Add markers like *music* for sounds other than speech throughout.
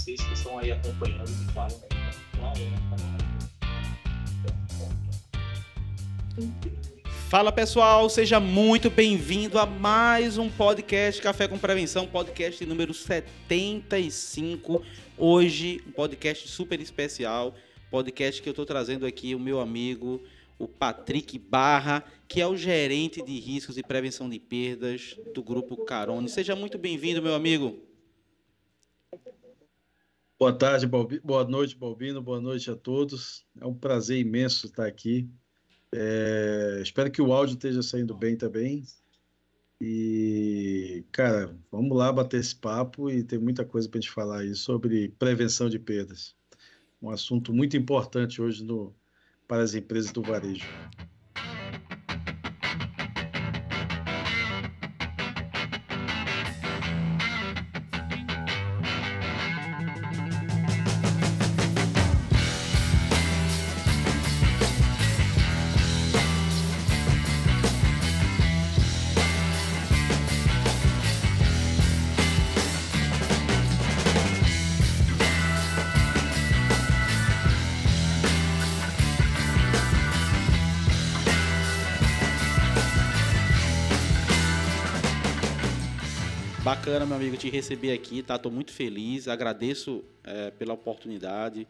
vocês que estão aí acompanhando e falam qual é Fala pessoal, seja muito bem-vindo a mais um podcast Café com Prevenção, podcast número 75. Hoje, um podcast super especial, podcast que eu estou trazendo aqui o meu amigo, o Patrick Barra, que é o gerente de riscos e prevenção de perdas do Grupo Carone. Seja muito bem-vindo, meu amigo. Boa tarde, boa noite, Balbino, boa noite a todos. É um prazer imenso estar aqui. É... espero que o áudio esteja saindo bem também. E, cara, vamos lá bater esse papo e tem muita coisa para a gente falar aí sobre prevenção de perdas. Um assunto muito importante hoje no, para as empresas do varejo. Bacana, meu amigo, te receber aqui, tá? Tô muito feliz, agradeço é, pela oportunidade.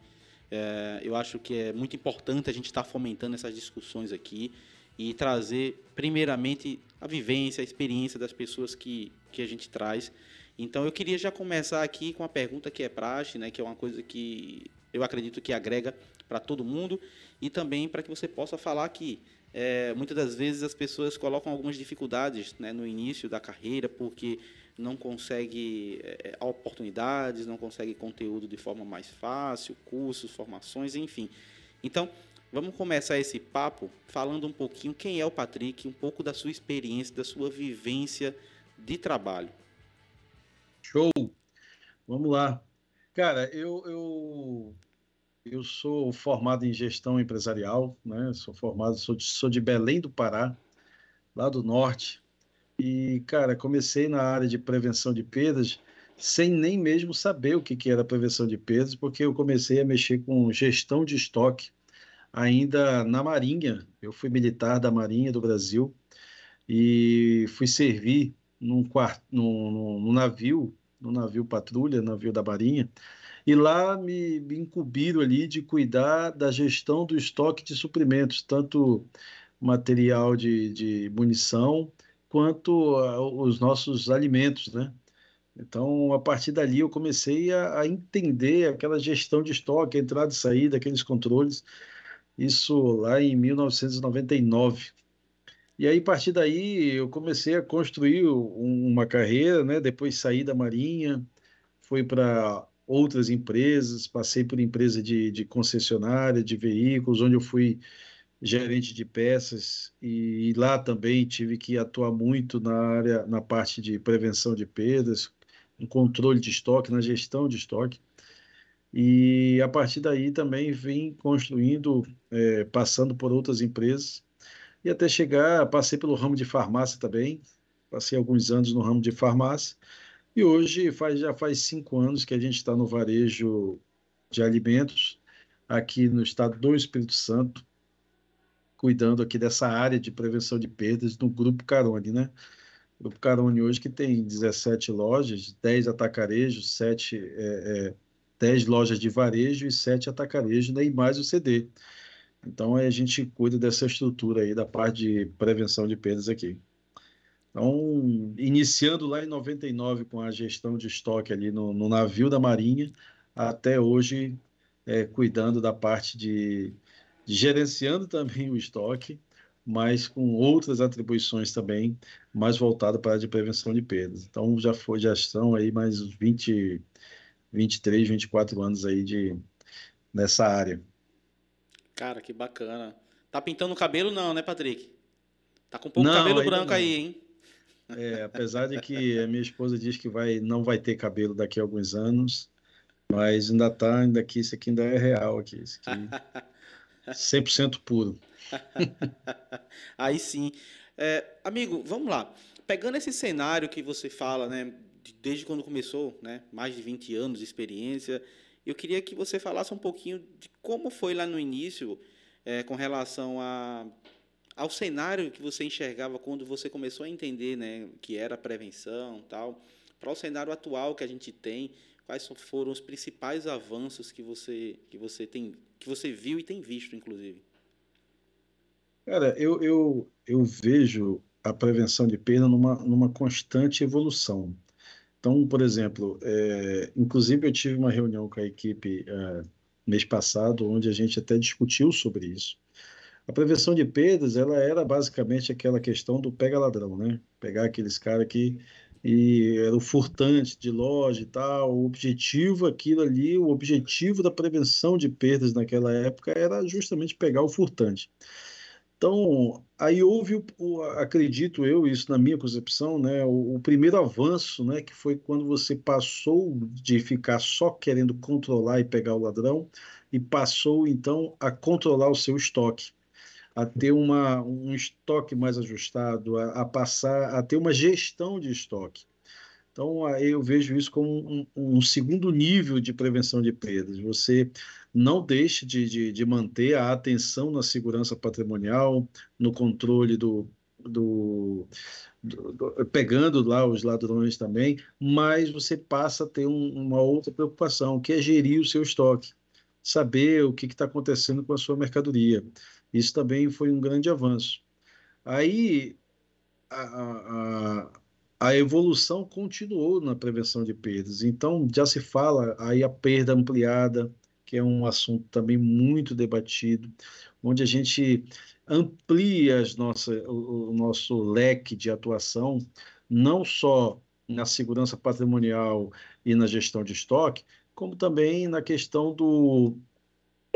É, eu acho que é muito importante a gente estar tá fomentando essas discussões aqui e trazer, primeiramente, a vivência, a experiência das pessoas que, que a gente traz. Então, eu queria já começar aqui com uma pergunta que é praxe, né? Que é uma coisa que eu acredito que agrega para todo mundo e também para que você possa falar que é, muitas das vezes as pessoas colocam algumas dificuldades né, no início da carreira porque não consegue é, oportunidades, não consegue conteúdo de forma mais fácil, cursos, formações, enfim. Então, vamos começar esse papo falando um pouquinho quem é o Patrick, um pouco da sua experiência, da sua vivência de trabalho. Show! Vamos lá. Cara, eu, eu, eu sou formado em gestão empresarial, né? Sou formado, sou de, sou de Belém do Pará, lá do norte, e, cara, comecei na área de prevenção de perdas sem nem mesmo saber o que, que era prevenção de perdas, porque eu comecei a mexer com gestão de estoque ainda na Marinha. Eu fui militar da Marinha do Brasil e fui servir num, quarto, num, num navio, no navio patrulha, navio da Marinha, e lá me, me incumbiram ali de cuidar da gestão do estoque de suprimentos, tanto material de, de munição, quanto os nossos alimentos, né? Então, a partir dali, eu comecei a, a, entender aquela gestão de estoque, entrada e saída, aqueles controles, isso lá em 1999. E aí, a partir daí, eu comecei a construir uma carreira, né? Depois saí da Marinha, fui para outras empresas, passei por empresa de, de concessionária, de veículos, onde eu fui gerente de peças e, e, lá também tive que atuar muito na área, na parte de prevenção de perdas, no controle de estoque, na gestão de estoque. E a partir daí também vim construindo, é, passando por outras empresas. E até chegar, passei pelo ramo de farmácia também, passei alguns anos no ramo de farmácia. E hoje faz, já faz cinco anos que a gente está no varejo de alimentos aqui no estado do Espírito Santo, cuidando aqui dessa área de prevenção de perdas no Grupo Carone, né? O Grupo Carone hoje que tem 17 lojas, 10 atacarejos, 7, é, é, 10 lojas de varejo e 7 atacarejos, né? e mais o CD. Então, a gente cuida dessa estrutura aí da parte de prevenção de perdas aqui. Então, iniciando lá em 99 com a gestão de estoque ali no, no navio da Marinha, até hoje é, cuidando da parte de gerenciando também o estoque, mas com outras atribuições também, mais voltada para a de prevenção de perdas. Então, já foi, já estão aí mais 20, 23, 24 anos aí de, nessa área. Cara, que bacana. Tá pintando o cabelo não, né, Patrick? Tá com um pouco não, cabelo branco não. aí, hein? É, apesar de que a minha esposa diz que vai, não vai ter cabelo daqui a alguns anos, mas ainda tá, ainda aqui, isso aqui ainda é real aqui. Isso aqui *laughs* 100% puro. *laughs* Aí sim. É, amigo, vamos lá. Pegando esse cenário que você fala, né, desde quando começou, né? Mais de 20 anos de experiência. Eu queria que você falasse um pouquinho de como foi lá no início, é, com relação a, ao cenário que você enxergava quando você começou a entender, né, que era prevenção, tal, para o cenário atual que a gente tem, quais foram os principais avanços que você que você tem que você viu e tem visto, inclusive? Cara, eu, eu, eu vejo a prevenção de perda numa, numa constante evolução. Então, por exemplo, é, inclusive eu tive uma reunião com a equipe é, mês passado, onde a gente até discutiu sobre isso. A prevenção de perdas, ela era basicamente aquela questão do pega-ladrão, né? Pegar aqueles caras que e era o furtante de loja e tal. O objetivo, aquilo ali, o objetivo da prevenção de perdas naquela época era justamente pegar o furtante. Então, aí houve, acredito eu, isso na minha concepção, né, o, o, primeiro avanço, né, que foi quando você passou de ficar só querendo controlar e pegar o ladrão e passou então a controlar o seu estoque, a ter uma, um estoque mais ajustado, a, a passar a ter uma gestão de estoque. Então, eu vejo isso como um, um, segundo nível de prevenção de perdas. Você não deixe de, de, de, manter a atenção na segurança patrimonial, no controle do, do, do, do pegando lá os ladrões também, mas você passa a ter um, uma outra preocupação, que é gerir o seu estoque, saber o que está acontecendo com a sua mercadoria. Isso também foi um grande avanço. Aí, a, a, a evolução continuou na prevenção de perdas. Então, já se fala aí a perda ampliada, que é um assunto também muito debatido, onde a gente amplia as nossas, o, o nosso leque de atuação, não só na segurança patrimonial e na gestão de estoque, como também na questão do,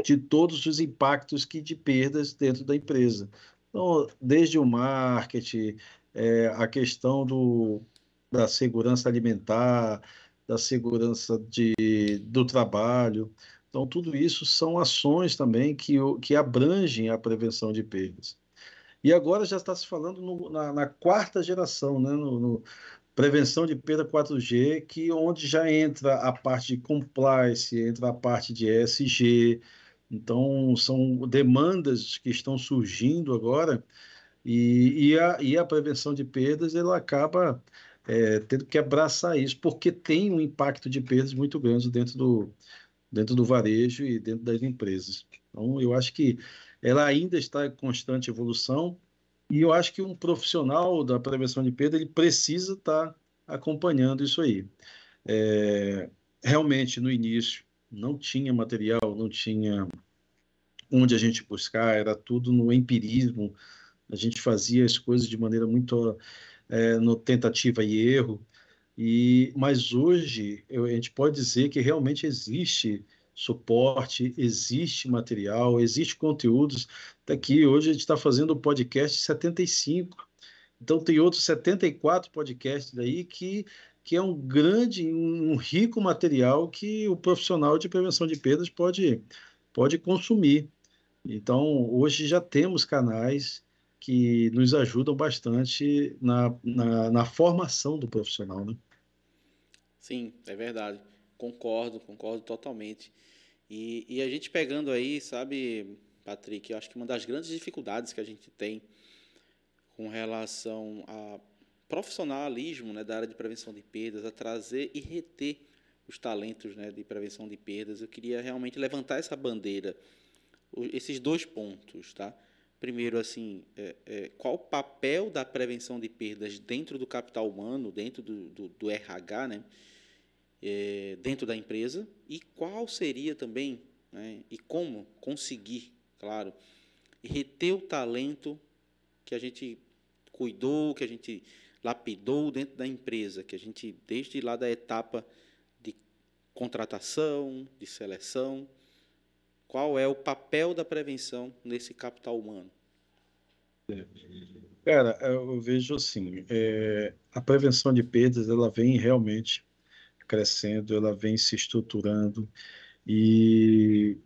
de todos os impactos que de perdas dentro da empresa. Então, desde o marketing, é, a questão do, da segurança alimentar, da segurança de, do trabalho. Então, tudo isso são ações também que, que abrangem a prevenção de perdas. E agora já está se falando no, na, na, quarta geração, né? no, no prevenção de perda 4G, que onde já entra a parte de compliance, entra a parte de ESG. Então, são demandas que estão surgindo agora e, e, a, e a prevenção de perdas ela acaba é, tendo que abraçar isso, porque tem um impacto de perdas muito grande dentro do, dentro do varejo e dentro das empresas. Então, eu acho que ela ainda está em constante evolução e eu acho que um profissional da prevenção de perda ele precisa estar acompanhando isso aí. É, realmente, no início, não tinha material, não tinha onde a gente buscar, era tudo no empirismo, a gente fazia as coisas de maneira muito é, no tentativa e erro. E mas hoje eu, a gente pode dizer que realmente existe suporte, existe material, existe conteúdos. Daqui hoje a gente está fazendo o podcast 75. Então tem outros 74 podcasts daí que que é um grande, um rico material que o profissional de prevenção de perdas pode pode consumir. Então, hoje já temos canais que nos ajudam bastante na, na, na formação do profissional, né? Sim, é verdade. Concordo, concordo totalmente. E, e a gente pegando aí, sabe, Patrick, eu acho que uma das grandes dificuldades que a gente tem com relação a profissionalismo né, da área de prevenção de perdas, a trazer e reter os talentos né, de prevenção de perdas, eu queria realmente levantar essa bandeira, esses dois pontos, tá? primeiro, assim, é, é, qual o papel da prevenção de perdas dentro do capital humano, dentro do, do, do RH, né? É, dentro da empresa, e qual seria também, né? e como conseguir, claro, reter o talento que a gente cuidou, que a gente lapidou dentro da empresa, que a gente, desde lá da etapa de contratação, de seleção, qual é o papel da prevenção nesse capital humano? Cara, eu vejo assim, é, a prevenção de perdas, ela vem realmente crescendo, ela vem se estruturando e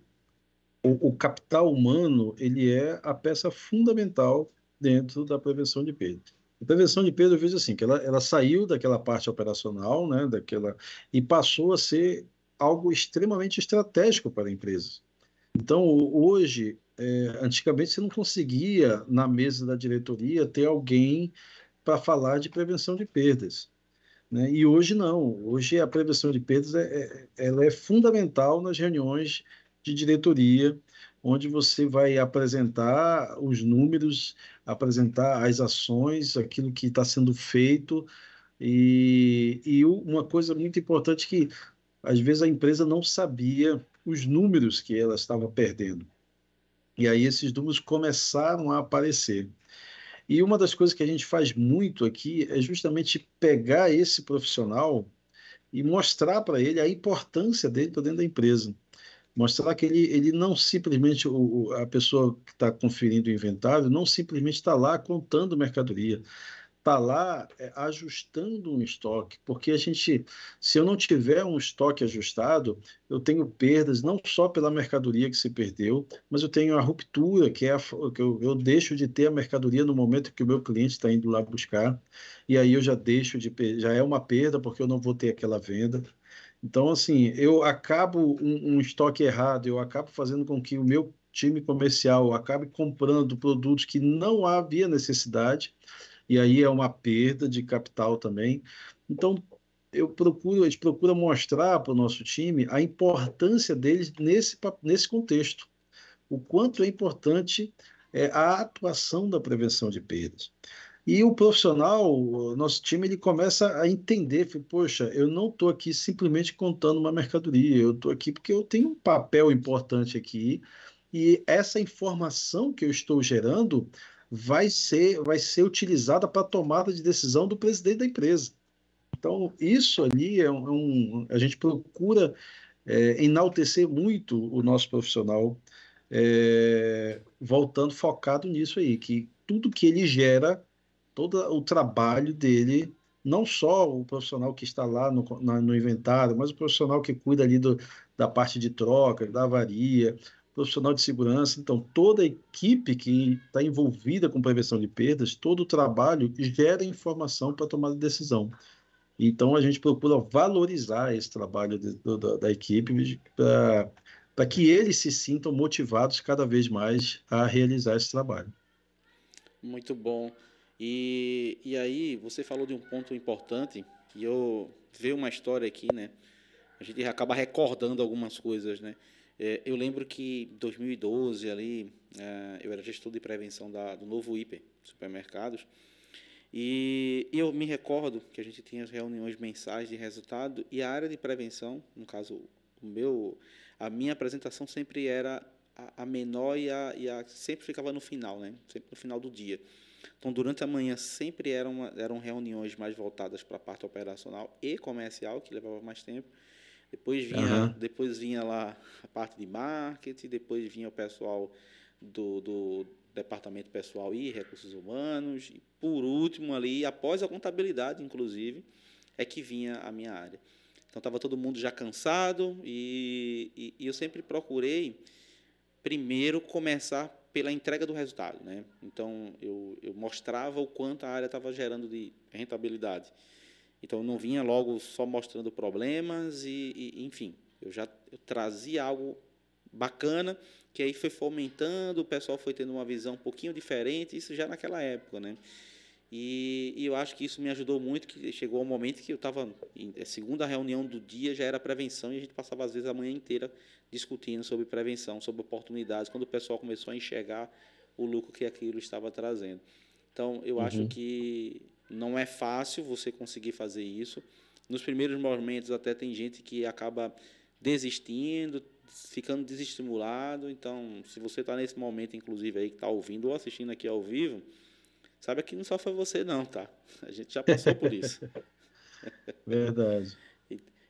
o, o capital humano, ele é a peça fundamental dentro da prevenção de perdas. A prevenção de perda, eu vejo assim, que ela, ela saiu daquela parte operacional, né, daquela, e passou a ser algo extremamente estratégico para a empresa. Então, hoje, é, antigamente você não conseguia, na mesa da diretoria, ter alguém para falar de prevenção de perdas. Né? E hoje não. Hoje a prevenção de perdas é, é, ela é fundamental nas reuniões de diretoria, onde você vai apresentar os números, apresentar as ações, aquilo que está sendo feito. E, e uma coisa muito importante que às vezes a empresa não sabia os números que ela estava perdendo. E aí esses números começaram a aparecer. E uma das coisas que a gente faz muito aqui é justamente pegar esse profissional e mostrar para ele a importância dele dentro da empresa. Mostrar que ele, ele não simplesmente, o, a pessoa que está conferindo o inventário, não simplesmente está lá contando mercadoria está lá é, ajustando um estoque, porque a gente, se eu não tiver um estoque ajustado, eu tenho perdas não só pela mercadoria que se perdeu, mas eu tenho a ruptura, que é a, que eu, eu deixo de ter a mercadoria no momento que o meu cliente está indo lá buscar, e aí eu já deixo de já é uma perda porque eu não vou ter aquela venda. Então, assim, eu acabo um, um estoque errado, eu acabo fazendo com que o meu time comercial acabe comprando produtos que não havia necessidade e aí é uma perda de capital também. Então, eu procuro, a gente procura mostrar para o nosso time a importância deles nesse, nesse contexto. O quanto é importante é, a atuação da prevenção de perdas. E o profissional, o nosso time, ele começa a entender, poxa, eu não estou aqui simplesmente contando uma mercadoria, eu estou aqui porque eu tenho um papel importante aqui, e essa informação que eu estou gerando vai ser, vai ser utilizada para tomada de decisão do presidente da empresa. Então, isso ali é. É um a gente procura é, enaltecer muito o nosso profissional, é, voltando focado nisso aí, que tudo que ele gera, todo o trabalho dele, não só o profissional que está lá no, na, no inventário, mas o profissional que cuida ali do, da parte de troca, da avaria, profissional de segurança. Então, toda a equipe que está envolvida com prevenção de perdas, todo o trabalho gera informação para tomar decisão. Então, a gente procura valorizar esse trabalho de, da, da, equipe para que eles se sintam motivados cada vez mais a realizar esse trabalho. Muito bom. E, e aí, você falou de um ponto importante, e eu vi uma história aqui, né? A gente acaba recordando algumas coisas, né? É, eu lembro que em 2012 ali é, eu era gestor de prevenção da, do novo hiper supermercados e eu me recordo que a gente tinha as reuniões mensais de resultado e a área de prevenção, no caso o meu, a minha apresentação sempre era a, menor e a, e a sempre ficava no final, né? Sempre no final do dia. Então, durante a manhã sempre eram, eram reuniões mais voltadas para a parte operacional e comercial, que levava mais tempo. Depois vinha, uhum. depois vinha lá a parte de marketing, depois vinha o pessoal do, do departamento pessoal e recursos humanos, e por último ali, após a contabilidade, inclusive, é que vinha a minha área. Então estava todo mundo já cansado e, e, e, eu sempre procurei primeiro começar pela entrega do resultado, né? Então eu, eu mostrava o quanto a área estava gerando de rentabilidade. Então, eu não vinha logo só mostrando problemas e, e enfim, eu já eu trazia algo bacana que aí foi fomentando, o pessoal foi tendo uma visão um pouquinho diferente, isso já naquela época, né? E, e eu acho que isso me ajudou muito, que chegou um momento que eu estava, a segunda reunião do dia já era prevenção e a gente passava às vezes a manhã inteira discutindo sobre prevenção, sobre oportunidades, quando o pessoal começou a enxergar o lucro que aquilo estava trazendo. Então, eu uhum. acho que não é fácil você conseguir fazer isso. Nos primeiros momentos até tem gente que acaba desistindo, ficando desestimulado. Então, se você está nesse momento, inclusive aí que está ouvindo ou assistindo aqui ao vivo, sabe que não só foi você não, tá? A gente já passou por isso. *laughs* Verdade.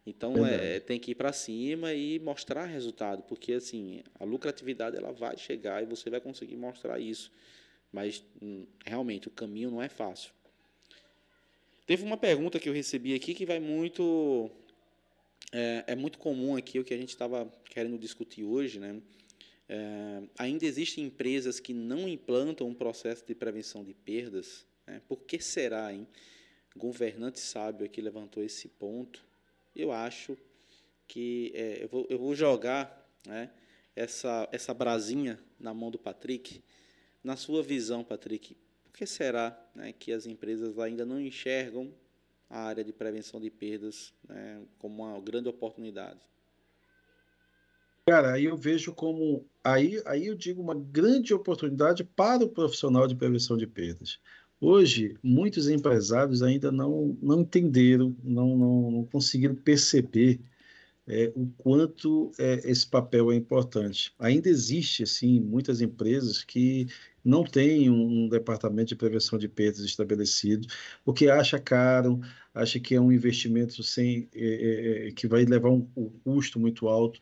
Então Verdade. É, tem que ir para cima e mostrar resultado, porque assim a lucratividade ela vai chegar e você vai conseguir mostrar isso. Mas hum, realmente o caminho não é fácil. Teve uma pergunta que eu recebi aqui que vai muito. É, é muito comum aqui o que a gente estava querendo discutir hoje, né? É, ainda existem empresas que não implantam um processo de prevenção de perdas. Né? Por que será, hein? Governante sábio aqui levantou esse ponto. Eu acho que é, eu, vou, eu vou jogar né, essa, essa brasinha na mão do Patrick. Na sua visão, Patrick, por que será né, que as empresas ainda não enxergam a área de prevenção de perdas né, como uma grande oportunidade? Cara, aí eu vejo como. Aí, aí eu digo uma grande oportunidade para o profissional de prevenção de perdas. Hoje, muitos empresários ainda não, não entenderam, não, não, não conseguiram perceber é, o quanto é, esse papel é importante. Ainda existe, assim, muitas empresas que não têm um departamento de prevenção de perdas estabelecido, porque acha caro, acha que é um investimento sem, é, é, é que vai levar um, um custo muito alto.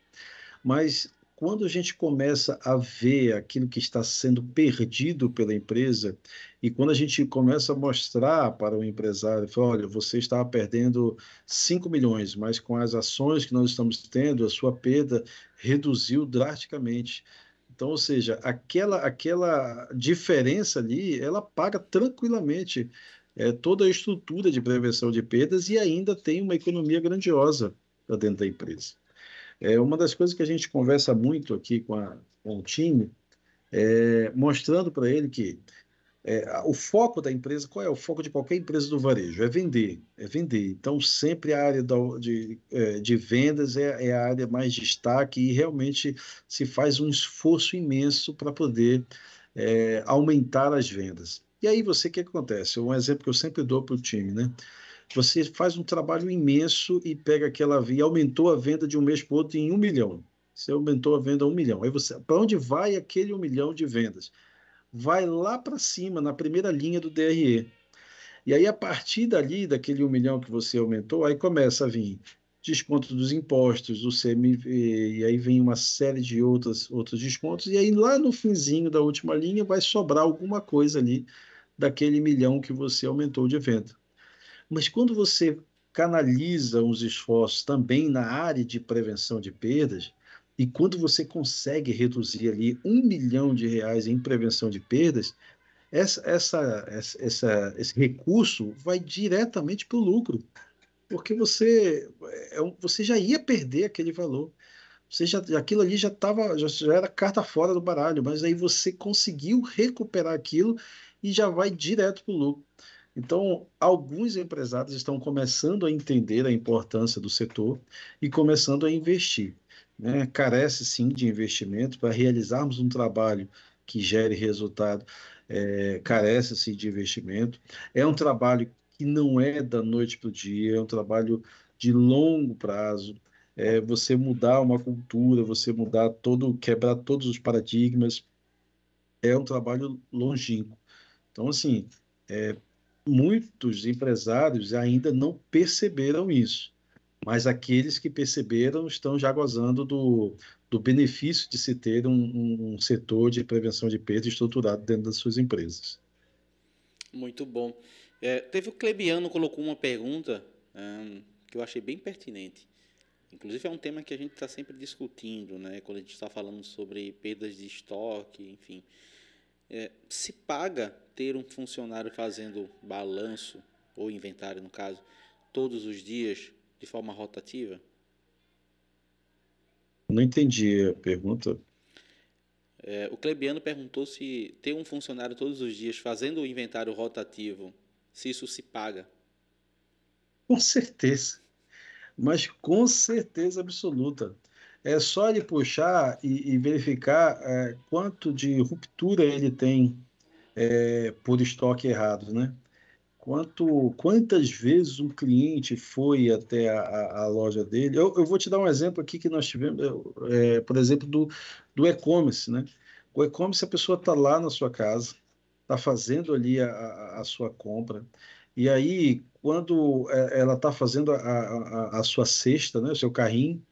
Mas quando a gente começa a ver aquilo que está sendo perdido pela empresa, e quando a gente começa a mostrar para o empresário, fala, olha, você está perdendo 5 milhões, mas com as ações que nós estamos tendo, a sua perda reduziu drasticamente. Então, ou seja, aquela, aquela diferença ali, ela paga tranquilamente é, toda a estrutura de prevenção de perdas e ainda tem uma economia grandiosa dentro da empresa. É uma das coisas que a gente conversa muito aqui com, a, com o time, é, mostrando para ele que é, o foco da empresa, qual é o foco de qualquer empresa do varejo? É vender, é vender. Então, sempre a área de, é, de vendas é, é, a área mais destaque e realmente se faz um esforço imenso para poder é, aumentar as vendas. E aí, você, o que acontece? Um exemplo que eu sempre dou para o time, né? Você faz um trabalho imenso e pega aquela e aumentou a venda de um mês para o outro em um milhão. Você aumentou a venda a um milhão. Aí você, para onde vai aquele um milhão de vendas? Vai lá para cima, na primeira linha do DRE. E aí, a partir dali, daquele um milhão que você aumentou, aí começa a vir desconto dos impostos, do CMV, e aí vem uma série de outros, outros descontos, e aí lá no finzinho da última linha vai sobrar alguma coisa ali daquele milhão que você aumentou de venda. Mas quando você canaliza os esforços também na área de prevenção de perdas, e quando você consegue reduzir ali um milhão de reais em prevenção de perdas, essa, essa, essa, esse recurso vai diretamente para o lucro, porque você, é você já ia perder aquele valor. Você já, aquilo ali já, tava, já, já era carta fora do baralho, mas aí você conseguiu recuperar aquilo e já vai direto para o lucro. Então, alguns empresários estão começando a entender a importância do setor e começando a investir. Né? Carece sim de investimento para realizarmos um trabalho que gere resultado, é, carece sim de investimento. É um trabalho que não é da noite para o dia, é um trabalho de longo prazo. É você mudar uma cultura, você mudar todo, quebrar todos os paradigmas, é um trabalho longínquo. Então, assim, é, muitos empresários ainda não perceberam isso, mas aqueles que perceberam estão já gozando do, do benefício de se ter um, um setor de prevenção de perda estruturado dentro das suas empresas. Muito bom. É, teve o Clebiano colocou uma pergunta um, que eu achei bem pertinente. Inclusive é um tema que a gente está sempre discutindo, né? Quando a gente está falando sobre perdas de estoque, enfim. É, se paga ter um funcionário fazendo balanço, ou inventário no caso, todos os dias de forma rotativa? Não entendi a pergunta. É, o Clebiano perguntou se ter um funcionário todos os dias fazendo o inventário rotativo, se isso se paga. Com certeza. Mas com certeza absoluta. É só ele puxar e, e verificar é, quanto de ruptura ele tem é, por estoque errado, né? Quanto, quantas vezes um cliente foi até a, a loja dele? Eu, eu, vou te dar um exemplo aqui que nós tivemos, é, por exemplo, do, do e-commerce, né? O e-commerce, a pessoa está lá na sua casa, está fazendo ali a, a, sua compra, e aí, quando é, ela está fazendo a, a, a, sua cesta, né, o seu carrinho,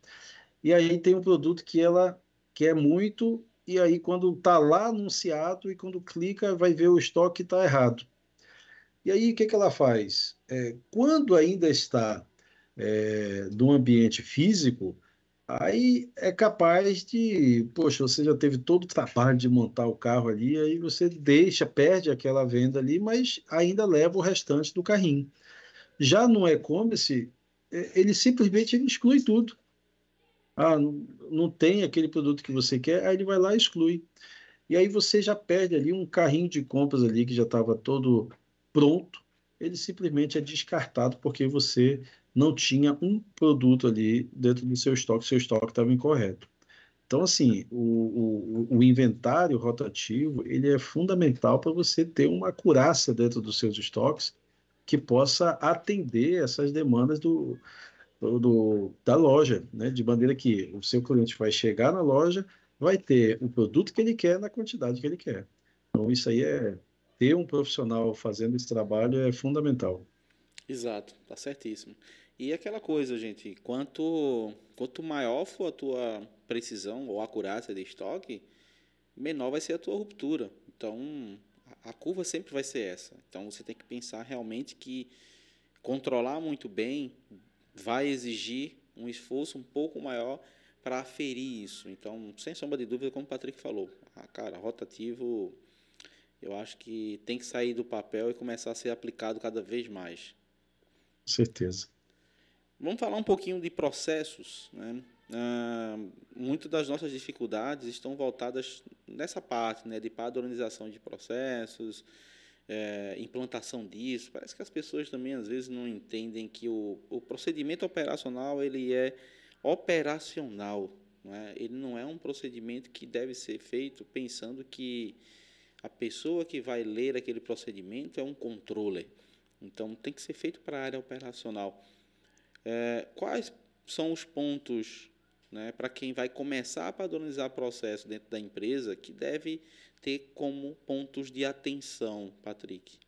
e aí tem um produto que ela quer muito e aí quando está lá anunciado e quando clica vai ver o estoque está errado. E aí o que, que ela faz? É, quando ainda está é, no ambiente físico, Aí é capaz de, poxa, você já teve todo o trabalho de montar o carro ali, aí você deixa, perde aquela venda ali, mas ainda leva o restante do carrinho. Já no e-commerce, é, ele simplesmente exclui tudo. Ah, não tem aquele produto que você quer, aí ele vai lá e exclui. E aí você já perde ali um carrinho de compras ali que já estava todo pronto, ele simplesmente é descartado porque você não tinha um produto ali dentro do seu estoque, seu estoque estava incorreto. Então, assim, o, o, o, inventário rotativo ele é fundamental para você ter uma curaça dentro dos seus estoques que possa atender essas demandas do, do, da loja, né? de maneira que o seu cliente vai chegar na loja, vai ter o produto que ele quer na quantidade que ele quer. Então, isso aí é ter um profissional fazendo esse trabalho é fundamental. Exato, tá certíssimo. E aquela coisa, gente, quanto, quanto maior for a tua precisão ou acurácia de estoque, menor vai ser a tua ruptura. Então, a curva sempre vai ser essa. Então, você tem que pensar realmente que controlar muito bem vai exigir um esforço um pouco maior para aferir isso. Então, sem sombra de dúvida, como o Patrick falou, a cara, rotativo, eu acho que tem que sair do papel e começar a ser aplicado cada vez mais. Com certeza. Vamos falar um pouquinho de processos. Né? Ah, muitas das nossas dificuldades estão voltadas nessa parte né, de padronização de processos, é, implantação disso. Parece que as pessoas também às vezes não entendem que o, o procedimento operacional ele é operacional. Não é? Ele não é um procedimento que deve ser feito pensando que a pessoa que vai ler aquele procedimento é um controller. Então tem que ser feito para a área operacional. É, quais são os pontos né, para quem vai começar a padronizar processo dentro da empresa que deve ter como pontos de atenção, Patrick?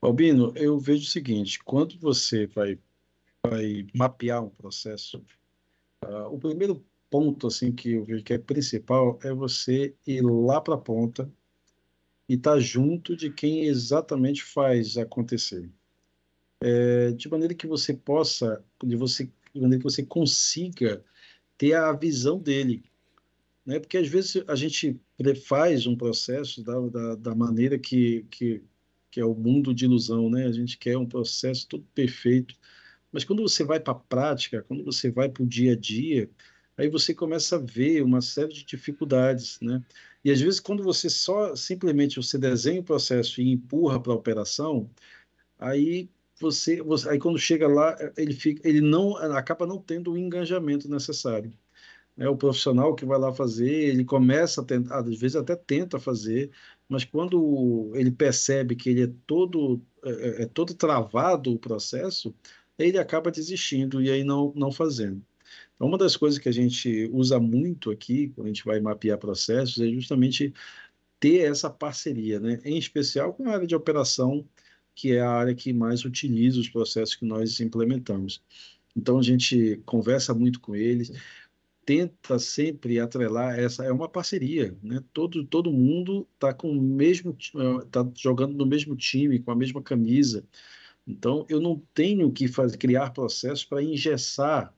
Albino, eu vejo o seguinte: quando você vai, vai mapear um processo, uh, o primeiro ponto assim que eu vejo que é principal é você ir lá para a ponta e estar tá junto de quem exatamente faz acontecer é, de maneira que você possa, de, você, de maneira que você consiga ter a visão dele. Né? Porque às vezes a gente faz um processo da, da, da maneira que, que, que é o mundo de ilusão, né? A gente quer um processo todo perfeito. Mas quando você vai para a prática, quando você vai para o dia a dia, aí você começa a ver uma série de dificuldades, né? E às vezes quando você só simplesmente você desenha o processo e empurra para a operação, aí você, você, aí quando chega lá, ele fica, ele não acaba não tendo o engajamento necessário. É o profissional que vai lá fazer, ele começa a tentar, às vezes até tenta fazer, mas quando ele percebe que ele é todo é, é, é todo travado o processo, ele acaba desistindo e aí não não fazendo. Então, uma das coisas que a gente usa muito aqui, quando a gente vai mapear processos, é justamente ter essa parceria, né? em especial com a área de operação, que é a área que mais utiliza os processos que nós implementamos. Então a gente conversa muito com eles, tenta sempre atrelar essa é uma parceria, né? Todo todo mundo está com o mesmo tá jogando no mesmo time, com a mesma camisa. Então eu não tenho que fazer, criar processos para engessar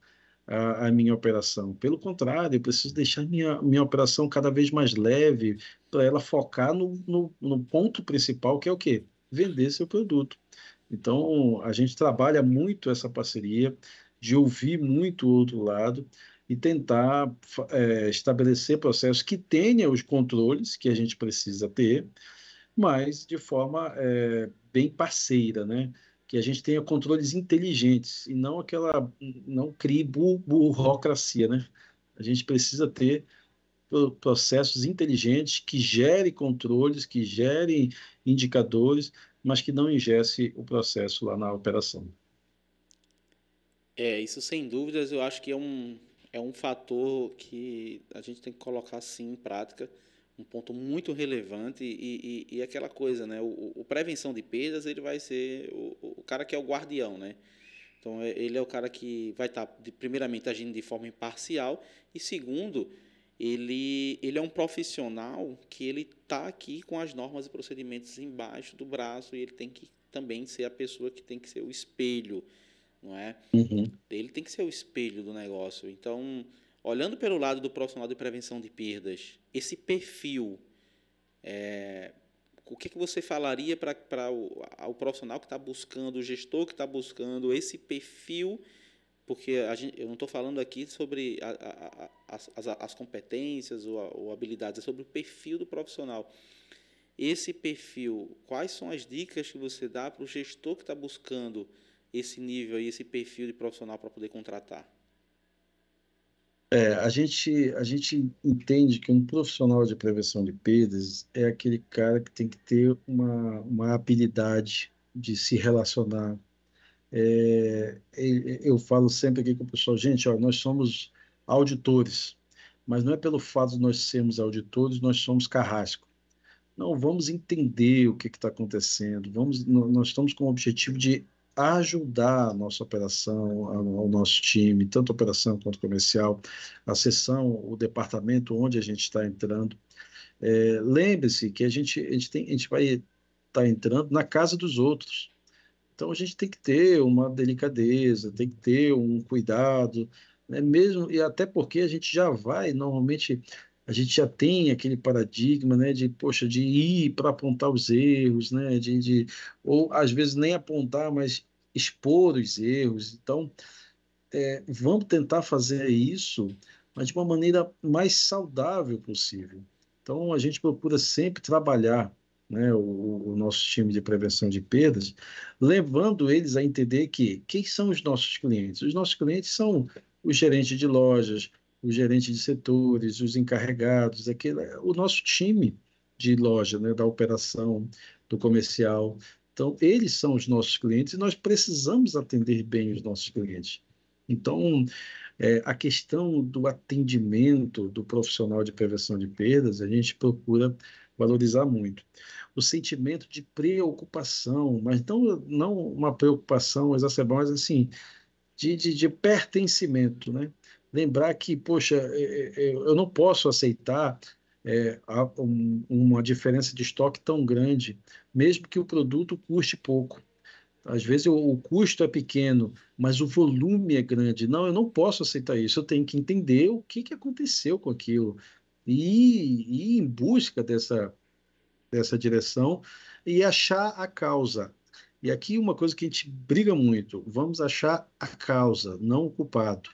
a, a, minha operação. Pelo contrário, eu preciso deixar minha minha operação cada vez mais leve para ela focar no, no, no ponto principal que é o quê? vender seu produto. Então, a gente trabalha muito essa parceria de ouvir muito o outro lado e tentar é, estabelecer processos que tenham os controles que a gente precisa ter, mas de forma é, bem parceira, né? Que a gente tenha controles inteligentes e não aquela, não crie bu burocracia, né? A gente precisa ter processos inteligentes que gerem controles, que gerem indicadores, mas que não ingesse o processo lá na operação. É, isso sem dúvidas eu acho que é um, é um fator que a gente tem que colocar sim em prática, um ponto muito relevante e, e, e aquela coisa, né? O, o, prevenção de perdas ele vai ser o, o cara que é o guardião, né? Então é, ele é o cara que vai estar tá, primeiramente agindo de forma imparcial e segundo ele, ele é um profissional que ele está aqui com as normas e procedimentos embaixo do braço e ele tem que também ser a pessoa que tem que ser o espelho não é? Uhum. Ele tem que ser o espelho do negócio. Então, olhando pelo lado do profissional de prevenção de perdas, esse perfil, é, o que, que você falaria para o, profissional que está buscando, o gestor que está buscando esse perfil? Porque gente, eu não estou falando aqui sobre a, a, a, as, as, competências ou, ou habilidades, é sobre o perfil do profissional. Esse perfil, quais são as dicas que você dá para o gestor que está buscando esse nível e esse perfil de profissional para poder contratar? É, a gente, a gente entende que um profissional de prevenção de perdas é aquele cara que tem que ter uma, uma habilidade de se relacionar. É, eu falo sempre aqui com o pessoal, gente, ó, nós somos auditores, mas não é pelo fato de nós sermos auditores, nós somos carrasco. Não, vamos entender o que está acontecendo, vamos, nós estamos com o objetivo de ajudar a nossa operação, ao nosso time, tanto operação quanto comercial, a seção, o departamento onde a gente está entrando. É, Lembre-se que a gente, a, gente tem, a gente vai estar tá entrando na casa dos outros. Então a gente tem que ter uma delicadeza, tem que ter um cuidado, né? mesmo e até porque a gente já vai normalmente a gente já tem aquele paradigma, né, de poxa, de ir para apontar os erros, né, de, de ou às vezes nem apontar, mas expor os erros. Então, é, vamos tentar fazer isso, mas de uma maneira mais saudável possível. Então, a gente procura sempre trabalhar né, o, o, nosso time de prevenção de perdas, levando eles a entender que quem são os nossos clientes? Os nossos clientes são os gerentes de lojas, o gerente de setores, os encarregados, aquele, o nosso time de loja, né, da operação, do comercial. Então, eles são os nossos clientes e nós precisamos atender bem os nossos clientes. Então, é, a questão do atendimento do profissional de prevenção de perdas, a gente procura valorizar muito. O sentimento de preocupação, mas não, não uma preocupação exacerbada, mas assim, de, de, de pertencimento, né? Lembrar que, poxa, é, é, é, eu não posso aceitar uma diferença de estoque tão grande, mesmo que o produto custe pouco. Às vezes o, custo é pequeno, mas o volume é grande. Não, eu não posso aceitar isso. Eu tenho que entender o que, que aconteceu com aquilo e ir em busca dessa, dessa direção e achar a causa. E aqui uma coisa que a gente briga muito: vamos achar a causa, não o culpado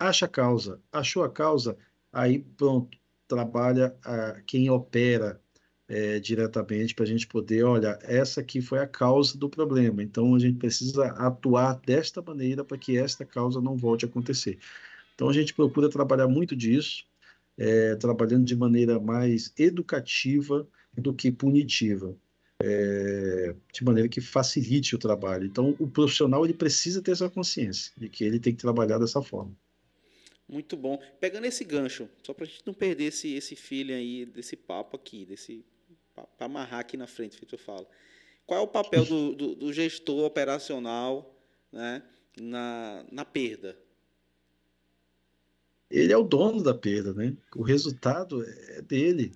acha a causa. Achou a causa, aí pronto, trabalha a, quem opera é, diretamente para a gente poder, olha, essa aqui foi a causa do problema, então a gente precisa atuar desta maneira para que esta causa não volte a acontecer. Então a gente procura trabalhar muito disso, é, trabalhando de maneira mais educativa do que punitiva. É, de maneira que facilite o trabalho. Então, o profissional ele precisa ter essa consciência de que ele tem que trabalhar dessa forma. Muito bom. Pegando esse gancho, só para a gente não perder esse, esse feeling aí, desse papo aqui, desse para amarrar aqui na frente, feito eu falo. Qual é o papel do, do, do gestor operacional né, na, na perda? Ele é o dono da perda, né? O resultado é dele.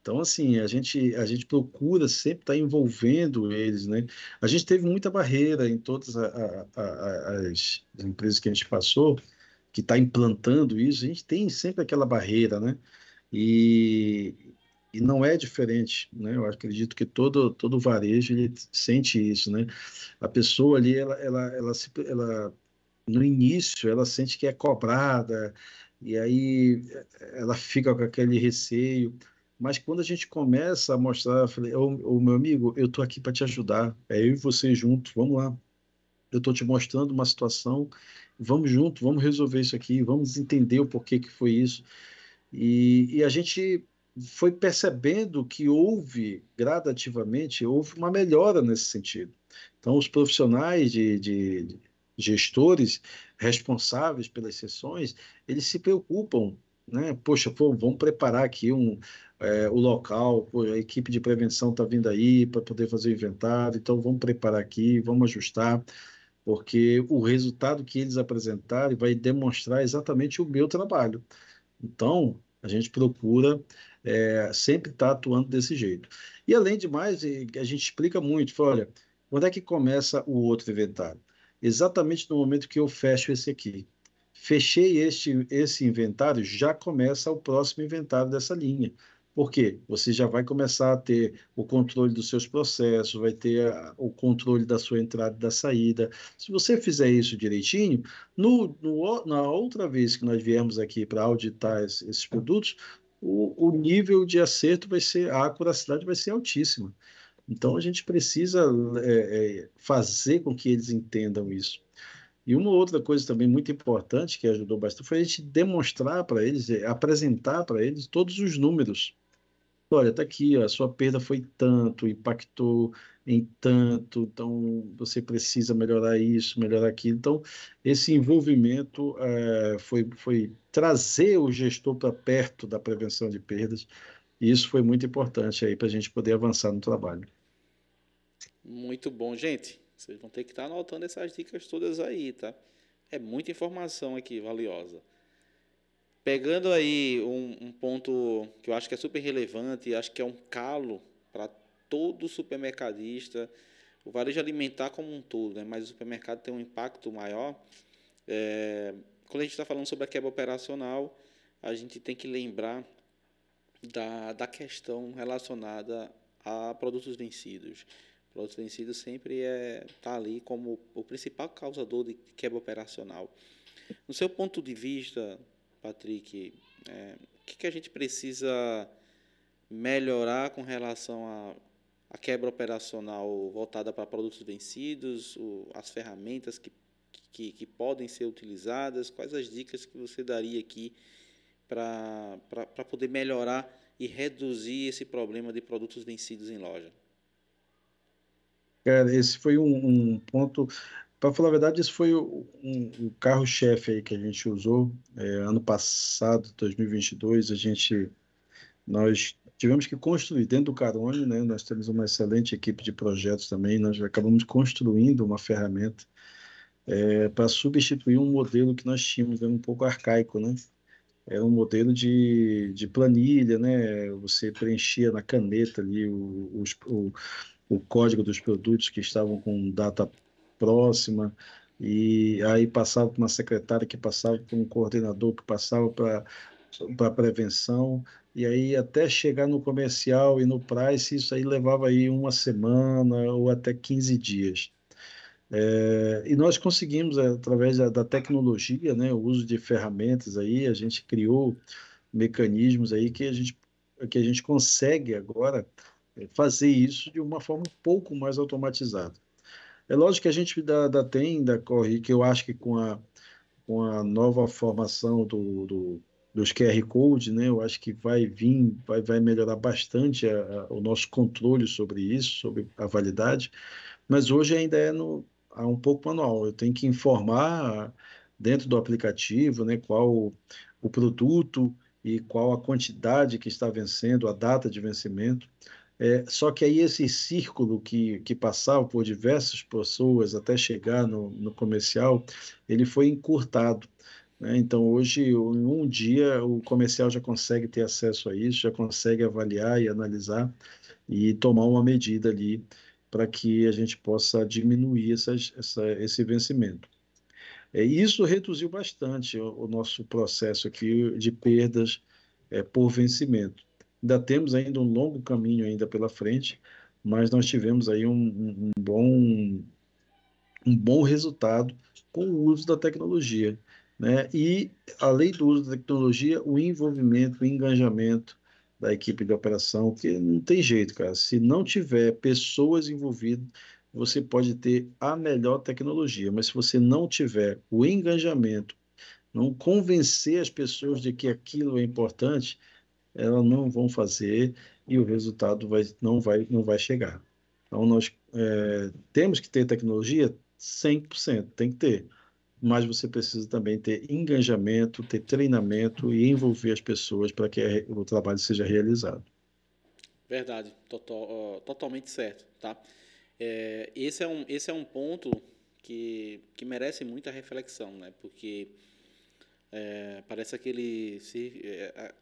Então, assim, a gente, a gente procura sempre estar envolvendo eles, né? A gente teve muita barreira em todas a, a, a, as empresas que a gente passou, que está implantando isso, a gente tem sempre aquela barreira, né? E, e não é diferente, né? Eu acredito que todo todo varejo ele sente isso, né? A pessoa ali, ela, ela, ela, se, ela no início, ela sente que é cobrada e aí ela fica com aquele receio. Mas quando a gente começa a mostrar, eu falei, ô meu amigo, eu tô aqui para te ajudar, é eu e você junto, vamos lá. Eu estou te mostrando uma situação vamos junto, vamos resolver isso aqui, vamos entender o porquê que foi isso. E, e a gente foi percebendo que houve, gradativamente, houve uma melhora nesse sentido. Então, os profissionais de, de, de gestores responsáveis pelas sessões, eles se preocupam, né? Poxa, pô, vamos preparar aqui um, é, o local, a equipe de prevenção está vindo aí para poder fazer o inventário, então vamos preparar aqui, vamos ajustar porque o resultado que eles apresentarem vai demonstrar exatamente o meu trabalho. Então, a gente procura é, sempre estar tá atuando desse jeito. E, além de mais, a gente explica muito, fala, olha, quando é que começa o outro inventário? exatamente no momento que eu fecho esse aqui. Fechei este, esse inventário, já começa o próximo inventário dessa linha. Por quê? Você já vai começar a ter o controle dos seus processos, vai ter a, o controle da sua entrada e da saída. Se você fizer isso direitinho, no, no, na outra vez que nós viemos aqui para auditar esses, esses produtos, o, o, nível de acerto vai ser, a acuracidade vai ser altíssima. Então, a gente precisa é, é, fazer com que eles entendam isso. E uma outra coisa também muito importante que ajudou bastante foi a gente demonstrar para eles, é, apresentar para eles todos os números olha, está aqui, ó, a sua perda foi tanto, impactou em tanto, então você precisa melhorar isso, melhorar aquilo. Então, esse envolvimento é, foi, foi trazer o gestor para perto da prevenção de perdas, e isso foi muito importante aí para a gente poder avançar no trabalho. Muito bom, gente. Vocês vão ter que estar tá anotando essas dicas todas aí, tá? É muita informação aqui valiosa. Pegando aí um, um, ponto que eu acho que é super relevante, acho que é um calo para todo supermercadista, o varejo alimentar como um todo, né? mas o supermercado tem um impacto maior. É, quando a gente está falando sobre a quebra operacional, a gente tem que lembrar da, da questão relacionada a produtos vencidos. Produtos vencidos sempre está é, tá ali como o principal causador de quebra operacional. No seu ponto de vista, Patrick, é, o que, que, a gente precisa melhorar com relação à, à quebra operacional voltada para produtos vencidos, o, as ferramentas que, que, que, podem ser utilizadas, quais as dicas que você daria aqui para poder melhorar e reduzir esse problema de produtos vencidos em loja? Cara, esse foi um, um ponto para falar a verdade, esse foi o, um, o carro-chefe aí que a gente usou. É, ano passado, 2022, a gente, nós tivemos que construir dentro do Carone, né? Nós temos uma excelente equipe de projetos também. Nós acabamos construindo uma ferramenta é, para substituir um modelo que nós tínhamos, era um pouco arcaico, né? Era um modelo de, de planilha, né? Você preenchia na caneta ali o, o, o código dos produtos que estavam com data próxima, e aí passava para uma secretária que passava para um coordenador que passava para para prevenção e aí até chegar no comercial e no price isso aí levava aí uma semana ou até 15 dias. É, e nós conseguimos através da, da, tecnologia né o uso de ferramentas aí a gente criou mecanismos aí que a gente que a gente consegue agora é, fazer isso de uma forma um pouco mais automatizada é lógico que a gente da, da tem, corre, que eu acho que com a, com a nova formação do, do, dos QR Code, né, eu acho que vai vir, vai, vai melhorar bastante a, a, o nosso controle sobre isso, sobre a validade, mas hoje ainda é no, é um pouco manual. Eu tenho que informar dentro do aplicativo né, qual o, o produto e qual a quantidade que está vencendo, a data de vencimento. É, só que aí esse círculo que, que passava por diversas pessoas até chegar no, no comercial, ele foi encurtado. Né? Então, hoje, em um dia, o comercial já consegue ter acesso a isso, já consegue avaliar e analisar e tomar uma medida ali para que a gente possa diminuir essa, esse vencimento. É, isso reduziu bastante o, o nosso processo aqui de perdas é, por vencimento. Ainda temos ainda um longo caminho ainda pela frente, mas nós tivemos aí um, um, bom um bom resultado com o uso da tecnologia, né? E além do uso da tecnologia, o envolvimento, o engajamento da equipe de operação, que não tem jeito, cara. Se não tiver pessoas envolvidas, você pode ter a melhor tecnologia, mas se você não tiver o engajamento, não convencer as pessoas de que aquilo é importante, elas não vão fazer e o resultado vai, não, vai, não vai chegar. Então, nós é, temos que ter tecnologia 100%, tem que ter. Mas você precisa também ter engajamento, ter treinamento e envolver as pessoas para que o trabalho seja realizado. Verdade, total, totalmente certo. Tá? É, esse, é um, esse é um ponto que, que merece muita reflexão, né? porque é, parece aquele. Se, é,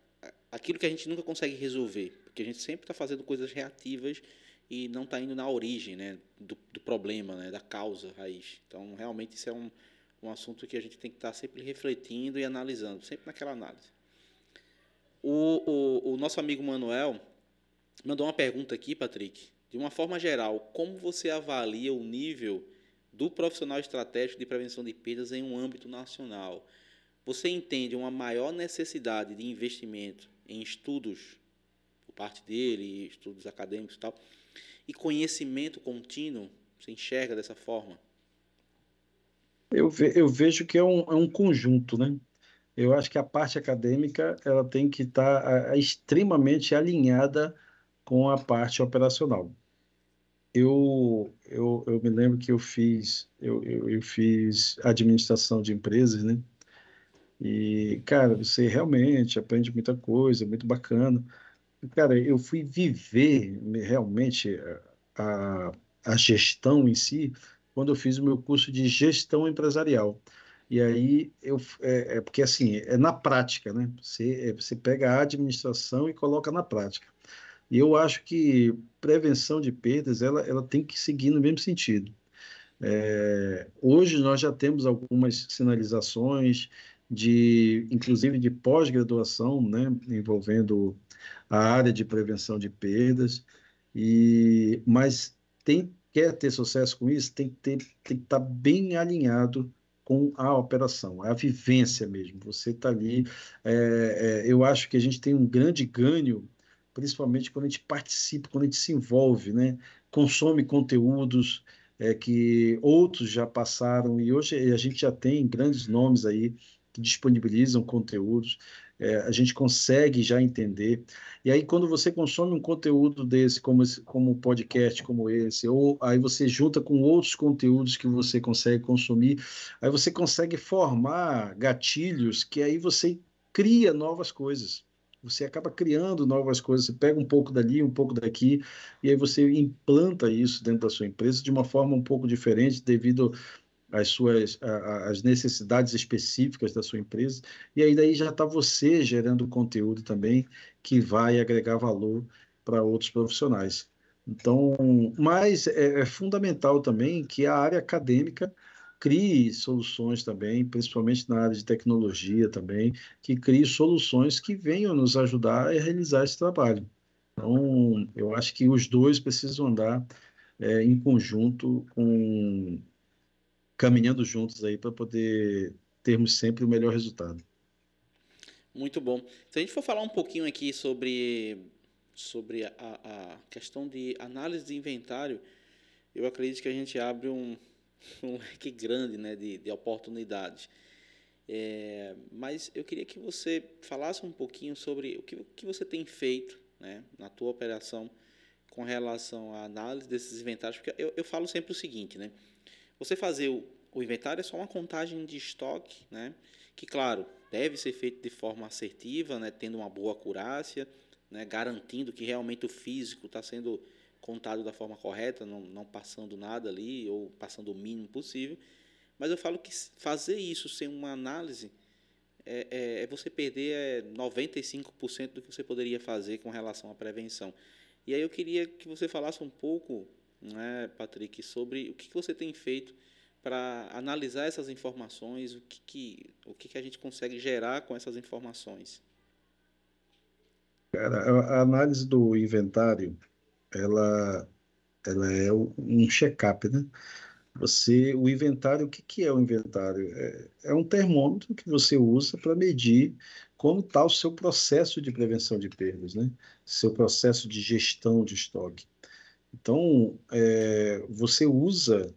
aquilo que a gente nunca consegue resolver, porque a gente sempre está fazendo coisas reativas e não está indo na origem né, do, do, problema, né, da causa raiz. Então, realmente, isso é um, um assunto que a gente tem que estar tá sempre refletindo e analisando, sempre naquela análise. O, o, o nosso amigo Manuel mandou uma pergunta aqui, Patrick. De uma forma geral, como você avalia o nível do profissional estratégico de prevenção de perdas em um âmbito nacional? Você entende uma maior necessidade de investimento em estudos por parte dele, estudos acadêmicos e tal, e conhecimento contínuo? Você enxerga dessa forma? Eu, ve, eu vejo que é um, é um conjunto, né? Eu acho que a parte acadêmica ela tem que estar tá, extremamente alinhada com a parte operacional. Eu, eu, eu me lembro que eu fiz eu, eu, eu fiz administração de empresas, né? E, cara, você realmente aprende muita coisa, muito bacana. Cara, eu fui viver realmente a, a gestão em si quando eu fiz o meu curso de gestão empresarial. E aí eu é, é, porque assim é na prática, né? Você, é, você pega a administração e coloca na prática. E eu acho que prevenção de perdas ela, ela tem que seguir no mesmo sentido. É, hoje nós já temos algumas sinalizações de, inclusive de pós-graduação, né, envolvendo a área de prevenção de perdas. E mas tem quer ter sucesso com isso, tem que ter, tem que estar bem alinhado com a operação, a vivência mesmo. Você está ali. É, é, eu acho que a gente tem um grande ganho, principalmente quando a gente participa, quando a gente se envolve, né? consome conteúdos é, que outros já passaram, e hoje a gente já tem grandes nomes aí que disponibilizam conteúdos é, a gente consegue já entender. E aí, quando você consome um conteúdo desse, como, como um podcast como esse, ou aí você junta com outros conteúdos que você consegue consumir, aí você consegue formar gatilhos que aí você cria novas coisas. Você acaba criando novas coisas, você pega um pouco dali, um pouco daqui, e aí você implanta isso dentro da sua empresa de uma forma um pouco diferente, devido as suas as necessidades específicas da sua empresa e aí daí já está você gerando conteúdo também que vai agregar valor para outros profissionais. Então, mas é, é, fundamental também que a área acadêmica crie soluções também, principalmente na área de tecnologia também, que crie soluções que venham nos ajudar a realizar esse trabalho. Então, eu acho que os dois precisam andar é, em conjunto com caminhando juntos aí para poder termos sempre o melhor resultado. Muito bom. Se a gente for falar um pouquinho aqui sobre, sobre a, a questão de análise de inventário, eu acredito que a gente abre um, *laughs* um leque grande né, de, de oportunidades. É, mas eu queria que você falasse um pouquinho sobre o que, o que você tem feito né, na tua operação com relação à análise desses inventários, porque eu, eu falo sempre o seguinte, né? Você fazer o, o inventário é só uma contagem de estoque, né? que, claro, deve ser feito de forma assertiva, né? tendo uma boa acurácia, né? garantindo que realmente o físico está sendo contado da forma correta, não, não passando nada ali, ou passando o mínimo possível. Mas eu falo que fazer isso sem uma análise é, é, é você perder é, 95% do que você poderia fazer com relação à prevenção. E aí eu queria que você falasse um pouco né, Patrick, sobre o que você tem feito para analisar essas informações, o que, que, o que, que a gente consegue gerar com essas informações. Cara, a análise do inventário, ela, ela é um check-up, né? Você, o inventário, o que, que é o inventário? É, é um termômetro que você usa para medir como está o seu processo de prevenção de perdas, né? Seu processo de gestão de estoque. Então, é, você usa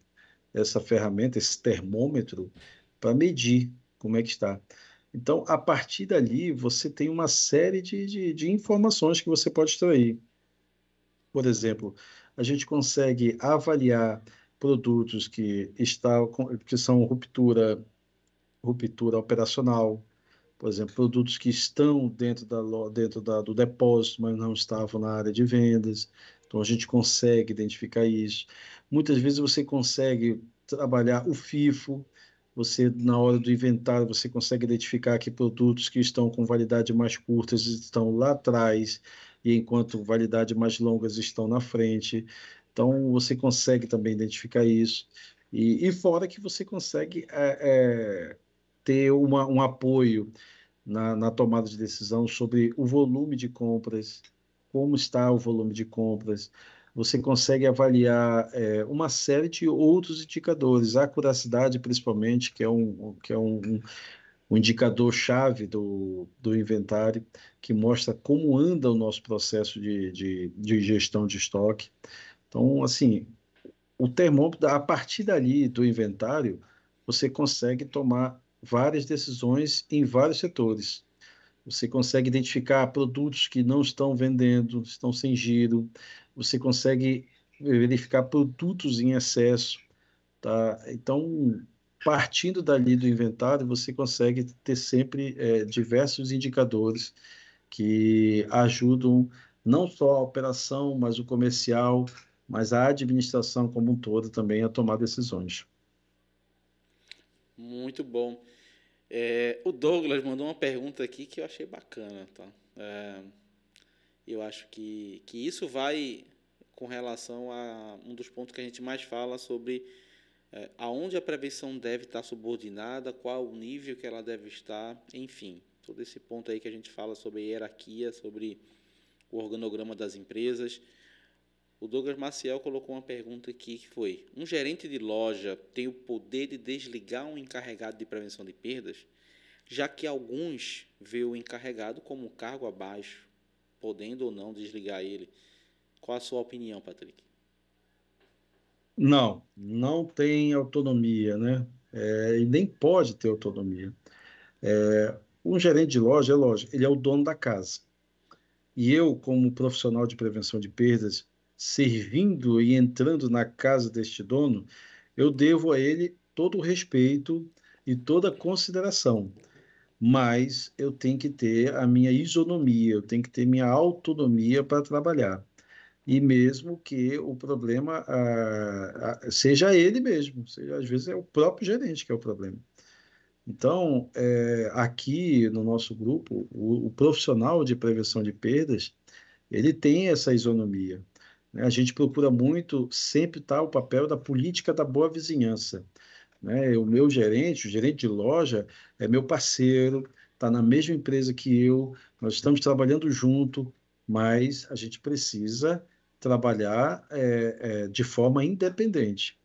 essa ferramenta, esse termômetro, para medir como é que está. Então, a partir dali, você tem uma série de, de, de informações que você pode extrair. Por exemplo, a gente consegue avaliar produtos que, está, que são ruptura, ruptura operacional, por exemplo, produtos que estão dentro, da, dentro da, do depósito, mas não estavam na área de vendas. Então a gente consegue identificar isso. Muitas vezes você consegue trabalhar o FIFO, você na hora do inventário você consegue identificar que produtos que estão com validade mais curtas estão lá atrás e enquanto validade mais longas estão na frente. Então, você consegue também identificar isso. E, e fora que você consegue é, é, ter uma, um apoio na, na tomada de decisão sobre o volume de compras, como está o volume de compras, você consegue avaliar é, uma série de outros indicadores, a acuracidade principalmente, que é um, que é um, um indicador-chave do, do inventário, que mostra como anda o nosso processo de, de, de gestão de estoque. Então, assim, o termômetro, a partir dali do inventário, você consegue tomar várias decisões em vários setores. Você consegue identificar produtos que não estão vendendo, estão sem giro. Você consegue verificar produtos em excesso. Tá? Então, partindo dali do inventário, você consegue ter sempre é, diversos indicadores que ajudam não só a operação, mas o comercial, mas a administração como um todo também a tomar decisões. Muito bom. É, o Douglas mandou uma pergunta aqui que eu achei bacana. Tá? É, eu acho que, que isso vai com relação a um dos pontos que a gente mais fala sobre é, aonde a prevenção deve estar subordinada, qual o nível que ela deve estar, enfim, todo esse ponto aí que a gente fala sobre hierarquia, sobre o organograma das empresas. O Douglas Maciel colocou uma pergunta aqui que foi: um gerente de loja tem o poder de desligar um encarregado de prevenção de perdas, já que alguns vê o encarregado como um cargo abaixo, podendo ou não desligar ele. Qual a sua opinião, Patrick? Não, não tem autonomia, né? É, e nem pode ter autonomia. É, um gerente de loja é loja, ele é o dono da casa. E eu, como profissional de prevenção de perdas, servindo e entrando na casa deste dono, eu devo a ele todo o respeito e toda a consideração. Mas eu tenho que ter a minha isonomia, eu tenho que ter minha autonomia para trabalhar. E mesmo que o problema ah, ah, seja ele mesmo, seja, às vezes é o próprio gerente que é o problema. Então, é, aqui no nosso grupo, o, o profissional de prevenção de perdas, ele tem essa isonomia. Né? A gente procura muito sempre estar o papel da política da boa vizinhança. Né? O meu gerente, o gerente de loja, é meu parceiro, está na mesma empresa que eu, nós estamos trabalhando junto, mas a gente precisa trabalhar é, é, de forma independente.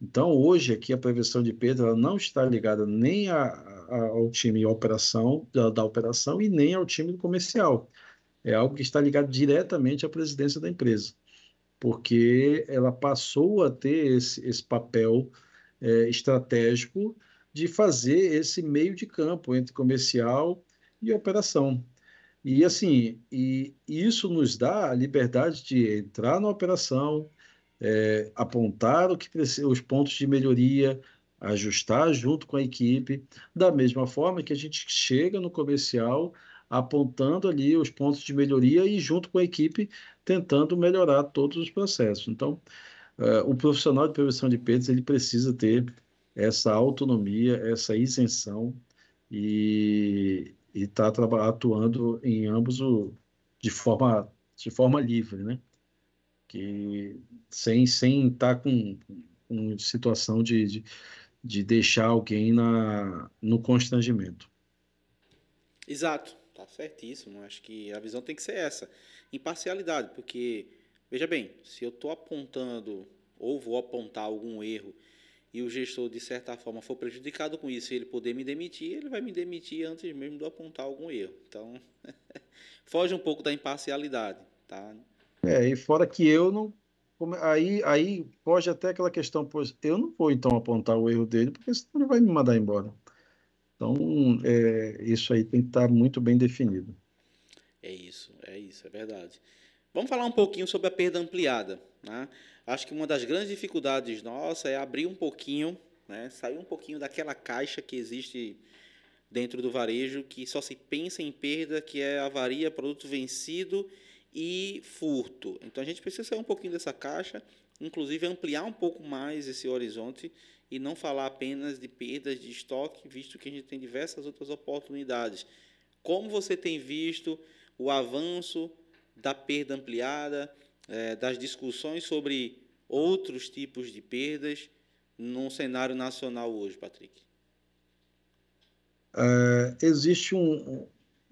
Então, hoje, aqui, a prevenção de perda não está ligada nem a, a, ao time operação, da, da, operação e nem ao time comercial. É algo que está ligado diretamente à presidência da empresa porque ela passou a ter esse, esse papel é, estratégico de fazer esse meio de campo entre comercial e operação. E assim, e isso nos dá a liberdade de entrar na operação, é, apontar o que os pontos de melhoria, ajustar junto com a equipe, da mesma forma que a gente chega no comercial apontando ali os pontos de melhoria e junto com a equipe tentando melhorar todos os processos. Então, uh, o profissional de prevenção de perdas ele precisa ter essa autonomia, essa isenção e está atuando em ambos o, de forma de forma livre, né? Que sem sem estar tá com, com situação de, de, de deixar alguém na, no constrangimento. Exato, tá certíssimo. Acho que a visão tem que ser essa imparcialidade, porque, veja bem, se eu estou apontando ou vou apontar algum erro e o gestor, de certa forma, for prejudicado com isso e ele poder me demitir, ele vai me demitir antes mesmo de eu apontar algum erro. Então, *laughs* foge um pouco da imparcialidade. Tá? É, e fora que eu não. Aí, aí pode até aquela questão, pois eu não vou então apontar o erro dele, porque senão ele vai me mandar embora. Então, é, isso aí tem que estar muito bem definido. É isso, é isso, é verdade. Vamos falar um pouquinho sobre a perda ampliada. Né? Acho que uma das grandes dificuldades nossa é abrir um pouquinho, né? sair um pouquinho daquela caixa que existe dentro do varejo, que só se pensa em perda, que é avaria, produto vencido e furto. Então a gente precisa sair um pouquinho dessa caixa, inclusive ampliar um pouco mais esse horizonte e não falar apenas de perdas de estoque, visto que a gente tem diversas outras oportunidades. Como você tem visto o avanço da perda ampliada, é, das discussões sobre outros tipos de perdas no cenário nacional hoje, Patrick? Uh, existe um,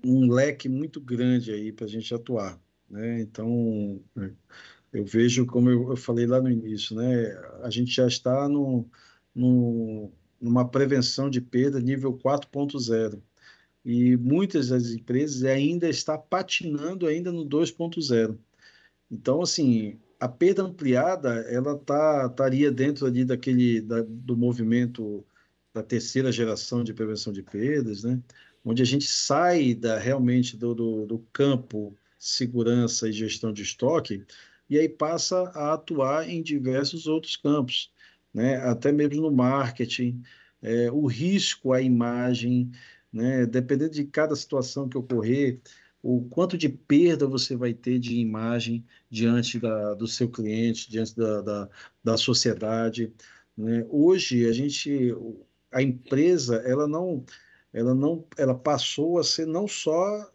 um leque muito grande aí para a gente atuar. Né? Então, eu vejo, como eu, falei lá no início, né? a gente já está no, no, numa prevenção de perda nível 4.0 e muitas das empresas ainda está patinando ainda no 2.0. Então, assim, a perda ampliada, ela tá, estaria dentro ali daquele, da, do movimento da terceira geração de prevenção de perdas, né? onde a gente sai da, realmente do, do, do campo segurança e gestão de estoque e aí passa a atuar em diversos outros campos, né? até mesmo no marketing, é, o risco à imagem, né? dependendo de cada situação que ocorrer, o quanto de perda você vai ter de imagem diante da, do seu cliente, diante da, da, da sociedade. Né? Hoje, a gente, a empresa, ela não, ela não, ela passou a ser não só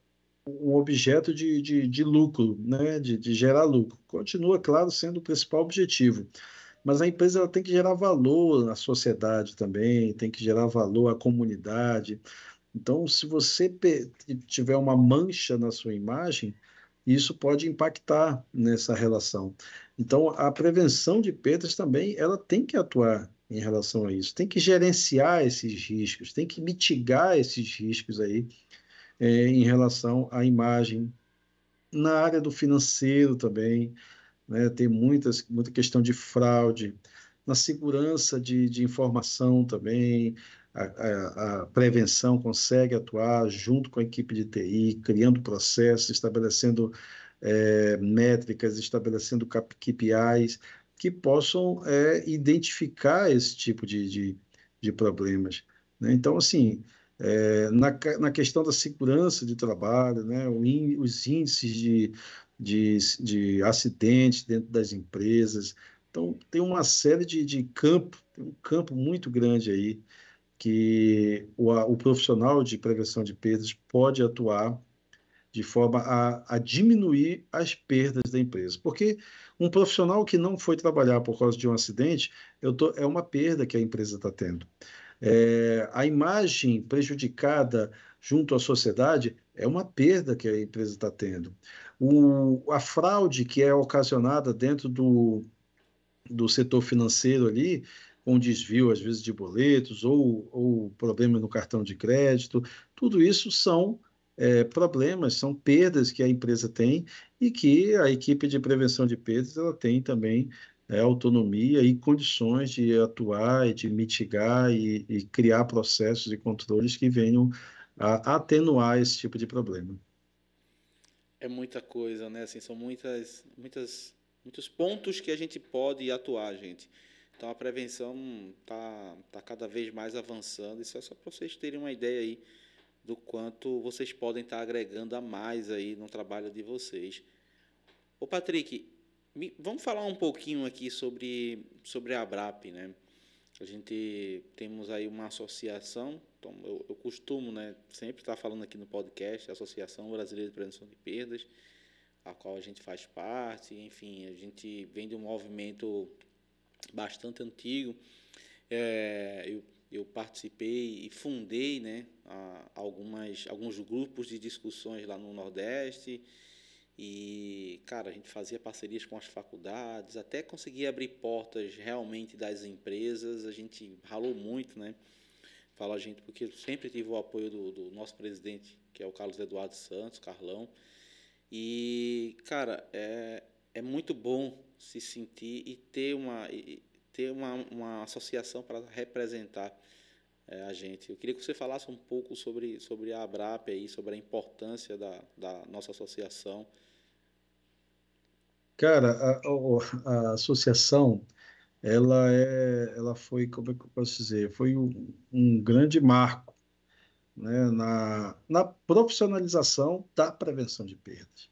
um objeto de, de, de lucro, né? de, de gerar lucro. Continua, claro, sendo o principal objetivo. Mas a empresa ela tem que gerar valor à sociedade também, tem que gerar valor à comunidade, então, se você tiver uma mancha na sua imagem, isso pode impactar nessa relação. Então, a prevenção de perdas também, ela tem que atuar em relação a isso, tem que gerenciar esses riscos, tem que mitigar esses riscos aí é, em relação à imagem. Na área do financeiro também, né, tem muitas, muita questão de fraude, na segurança de, de informação também, a, a, prevenção consegue atuar junto com a equipe de TI, criando processos, estabelecendo é, métricas, estabelecendo KPIs que possam é, identificar esse tipo de, de, de problemas. Né? Então, assim, é, na, na questão da segurança de trabalho, né, in, os índices de, de, de acidentes dentro das empresas, então tem uma série de, de campos, tem um campo muito grande aí que o, o profissional de prevenção de perdas pode atuar de forma a, a, diminuir as perdas da empresa. Porque um profissional que não foi trabalhar por causa de um acidente tô, é uma perda que a empresa está tendo. É, a imagem prejudicada junto à sociedade é uma perda que a empresa está tendo. O, a fraude que é ocasionada dentro do, do setor financeiro ali com desvio, às vezes, de boletos ou, ou problema no cartão de crédito. Tudo isso são é, problemas, são perdas que a empresa tem e que a equipe de prevenção de perdas ela tem também é, autonomia e condições de atuar e de mitigar e, e criar processos e controles que venham a atenuar esse tipo de problema. É muita coisa, né? Assim, são muitas, muitas, muitos pontos que a gente pode atuar, gente. Então a prevenção está tá cada vez mais avançando. Isso é só para vocês terem uma ideia aí do quanto vocês podem estar tá agregando a mais aí no trabalho de vocês. Ô Patrick, me, vamos falar um pouquinho aqui sobre, sobre a ABRAP, né? A gente temos aí uma associação, então eu, eu costumo né, sempre estar falando aqui no podcast, a Associação Brasileira de Prevenção de Perdas, a qual a gente faz parte, enfim, a gente vem de um movimento bastante antigo. É, eu, eu participei e fundei né, algumas, alguns grupos de discussões lá no Nordeste. E, cara, a gente fazia parcerias com as faculdades, até conseguir abrir portas realmente das empresas. A gente ralou muito, né? Fala a gente, porque sempre tive o apoio do, do nosso presidente, que é o Carlos Eduardo Santos, Carlão. E, cara, é, é muito bom se sentir e ter uma, ter uma, uma associação para representar é, a gente. Eu queria que você falasse um pouco sobre, sobre a ABRAP, aí, sobre a importância da, da nossa associação. Cara, a, a, a associação, ela é, ela foi, como é que eu posso dizer, foi um, um grande marco né, na, na profissionalização da prevenção de perdas.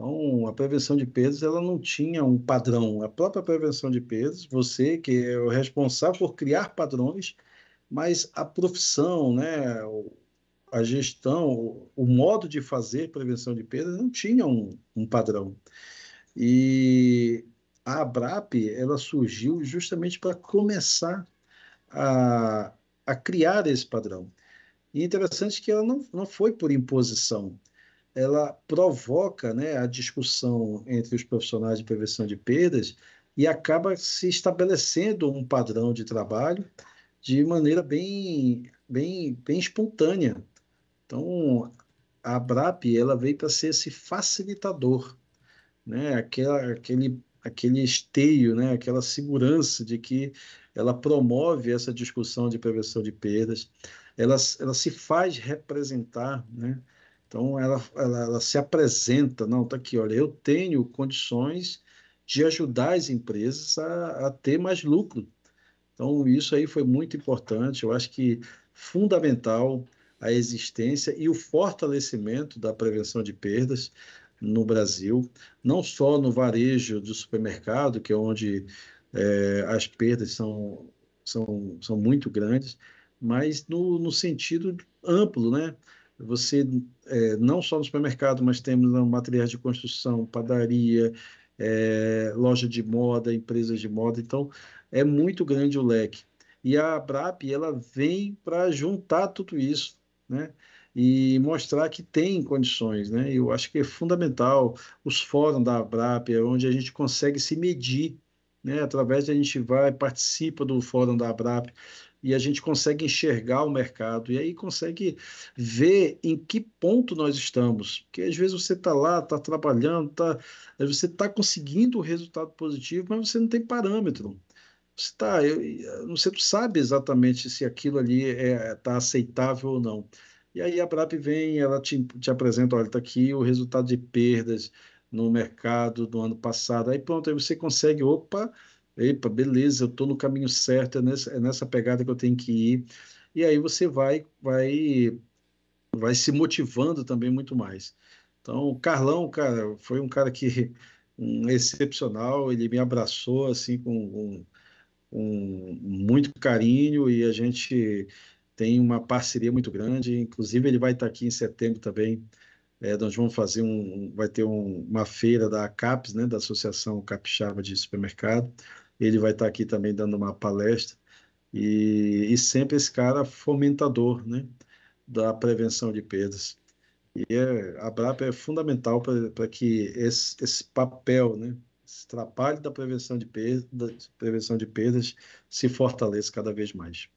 Então, a prevenção de perdas ela não tinha um padrão. A própria prevenção de perdas, você que é o responsável por criar padrões, mas a profissão, né, a gestão, o modo de fazer prevenção de perdas não tinha um, um padrão. E a ABRAP ela surgiu justamente para começar a, a criar esse padrão. E é interessante que ela não, não foi por imposição, ela provoca né, a discussão entre os profissionais de prevenção de perdas e acaba se estabelecendo um padrão de trabalho de maneira bem, bem, bem espontânea. Então, a ABRAP ela veio para ser esse facilitador, né? Aquela, aquele, aquele esteio, né? aquela segurança de que ela promove essa discussão de prevenção de perdas, ela, ela se faz representar, né? Então, ela, ela, ela se apresenta, não, está aqui, olha, eu tenho condições de ajudar as empresas a, a ter mais lucro. Então, isso aí foi muito importante, eu acho que fundamental a existência e o fortalecimento da prevenção de perdas no Brasil, não só no varejo do supermercado, que é onde é, as perdas são, são, são muito grandes, mas no, no sentido amplo, né? Você, é, não só no supermercado, mas temos materiais de construção, padaria, é, loja de moda, empresas de moda, então é muito grande o leque. E a Abrap, ela vem para juntar tudo isso, né? E mostrar que tem condições, né? Eu acho que é fundamental os fóruns da Abrap, é onde a gente consegue se medir, né? Através de a gente vai, participa do fórum da Abrap, e a gente consegue enxergar o mercado e aí consegue ver em que ponto nós estamos. Porque às vezes você está lá, está trabalhando, tá, você está conseguindo o resultado positivo, mas você não tem parâmetro. Você, tá, eu, você não sabe exatamente se aquilo ali está é, tá aceitável ou não. E aí a BRAP vem, ela te, te apresenta, olha, está aqui o resultado de perdas no mercado do ano passado. Aí pronto, aí você consegue, opa, epa, beleza, eu estou no caminho certo, é nessa, é nessa pegada que eu tenho que ir. E aí você vai, vai, vai se motivando também muito mais. Então, o Carlão, cara, foi um cara que *laughs* um excepcional, ele me abraçou assim com, com muito carinho e a gente tem uma parceria muito grande. Inclusive, ele vai estar aqui em setembro também. É, nós vamos fazer um, vai ter um, uma feira da CAPES, né, da Associação Capixaba de Supermercado. Ele vai estar aqui também dando uma palestra. E, e sempre esse cara fomentador né, da prevenção de perdas. E é, a BRAP é fundamental para que esse, esse papel, né, esse trabalho da prevenção de, perdas, prevenção de perdas se fortaleça cada vez mais.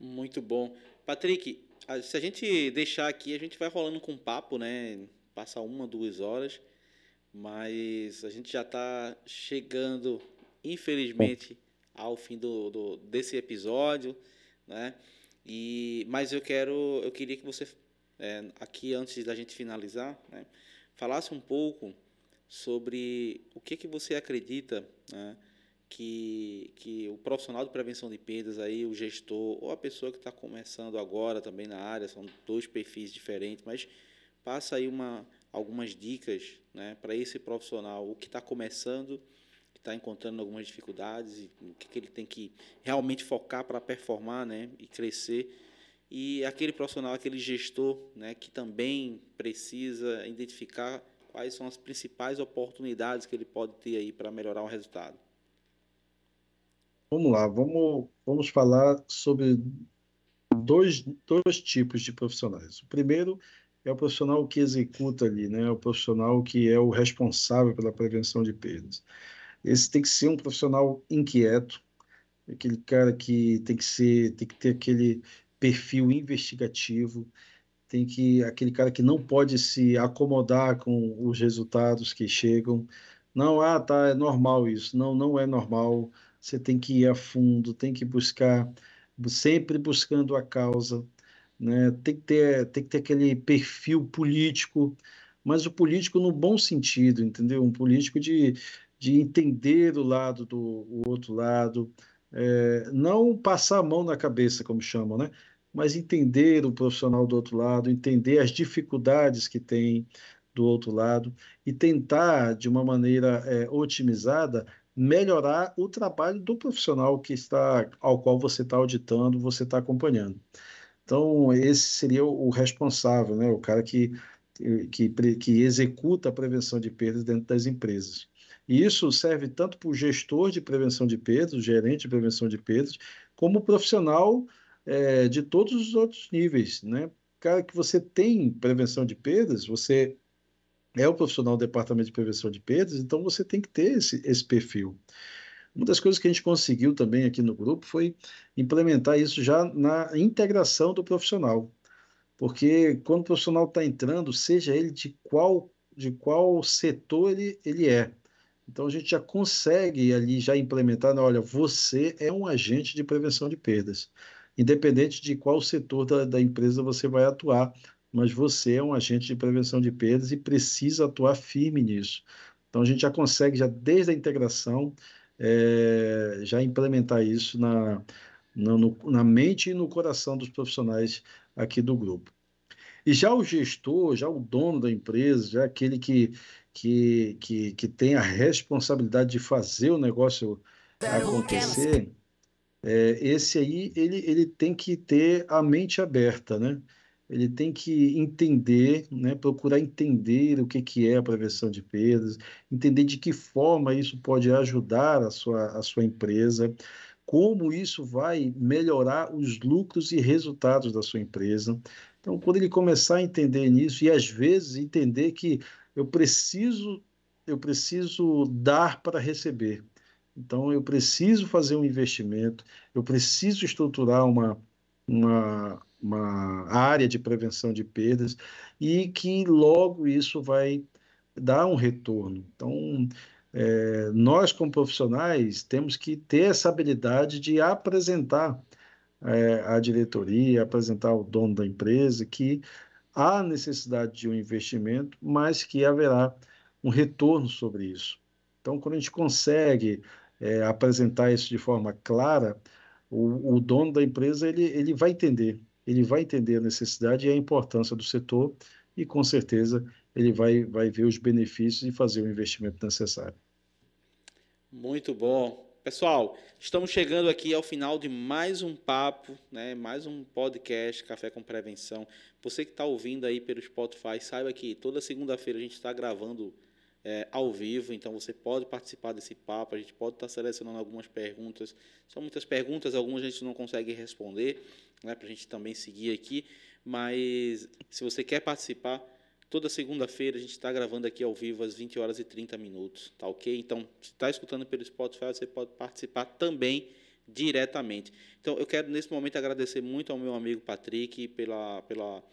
Muito bom. Patrick, se a gente deixar aqui, a gente vai rolando com papo, né? Passa uma, duas horas, mas a gente já está chegando infelizmente, ao fim do, do, desse episódio, né? E, mas eu quero, eu queria que você, é, aqui antes da gente finalizar, né, falasse um pouco sobre o que que você acredita, né, que, que o profissional de prevenção de perdas aí, o gestor ou a pessoa que está começando agora também na área, são dois perfis diferentes, mas passa aí uma, algumas dicas, né, para esse profissional, o que está começando está encontrando algumas dificuldades e o que, que ele tem que realmente focar para performar né, e crescer. E aquele profissional, aquele gestor né, que também precisa identificar quais são as principais oportunidades que ele pode ter aí para melhorar o resultado. Vamos lá, vamos, vamos falar sobre dois, dois tipos de profissionais. O primeiro é o profissional que executa ali, né? o profissional que é o responsável pela prevenção de perdas. Esse tem que ser um profissional inquieto, aquele cara que tem que ser, tem que ter aquele perfil investigativo, tem que aquele cara que não pode se acomodar com os resultados que chegam. Não, ah, tá, é normal isso. Não, não é normal. Você tem que ir a fundo, tem que buscar, sempre buscando a causa, né? Tem que ter, tem que ter aquele perfil político, mas o político no bom sentido, entendeu? Um político de de entender o lado do o outro lado, é, não passar a mão na cabeça, como chamam, né? mas entender o profissional do outro lado, entender as dificuldades que tem do outro lado e tentar, de uma maneira é, otimizada, melhorar o trabalho do profissional que está ao qual você está auditando, você está acompanhando. Então, esse seria o responsável, né? o cara que, que, que executa a prevenção de perdas dentro das empresas. E isso serve tanto para o gestor de prevenção de perdas, o gerente de prevenção de perdas, como o profissional é, de todos os outros níveis. Né? Cara, que você tem prevenção de perdas, você é o profissional do departamento de prevenção de perdas, então você tem que ter esse, esse perfil. Uma das coisas que a gente conseguiu também aqui no grupo foi implementar isso já na integração do profissional. Porque quando o profissional está entrando, seja ele de qual, de qual setor ele, ele é. Então a gente já consegue ali já implementar, né, olha, você é um agente de prevenção de perdas, independente de qual setor da, da empresa você vai atuar, mas você é um agente de prevenção de perdas e precisa atuar firme nisso. Então a gente já consegue já desde a integração é, já implementar isso na, na, no, na mente e no coração dos profissionais aqui do grupo. E já o gestor, já o dono da empresa, já aquele que, que, que, que tem a responsabilidade de fazer o negócio acontecer, é, esse aí ele, ele tem que ter a mente aberta, né? ele tem que entender, né, procurar entender o que, que é a prevenção de perdas, entender de que forma isso pode ajudar a sua, a sua empresa, como isso vai melhorar os lucros e resultados da sua empresa. Então, quando ele começar a entender nisso, e às vezes entender que eu preciso, eu preciso dar para receber. Então, eu preciso fazer um investimento, eu preciso estruturar uma, uma, uma área de prevenção de perdas e que logo isso vai dar um retorno. Então, é, nós, como profissionais, temos que ter essa habilidade de apresentar é, à diretoria, apresentar ao dono da empresa que há necessidade de um investimento, mas que haverá um retorno sobre isso. Então, quando a gente consegue é, apresentar isso de forma clara, o, o dono da empresa ele, ele vai entender ele vai entender a necessidade e a importância do setor e, com certeza, ele vai, vai ver os benefícios e fazer o investimento necessário. Muito bom. Pessoal, estamos chegando aqui ao final de mais um papo, né? mais um podcast Café com Prevenção. Você que está ouvindo aí pelo Spotify, saiba que toda segunda-feira a gente está gravando é, ao vivo, então você pode participar desse papo, a gente pode estar tá selecionando algumas perguntas. São muitas perguntas, algumas a gente não consegue responder, né, para a gente também seguir aqui. Mas se você quer participar, toda segunda-feira a gente está gravando aqui ao vivo às 20 horas e 30 minutos, tá ok? Então, se está escutando pelo Spotify, você pode participar também diretamente. Então, eu quero nesse momento agradecer muito ao meu amigo Patrick pela, pela,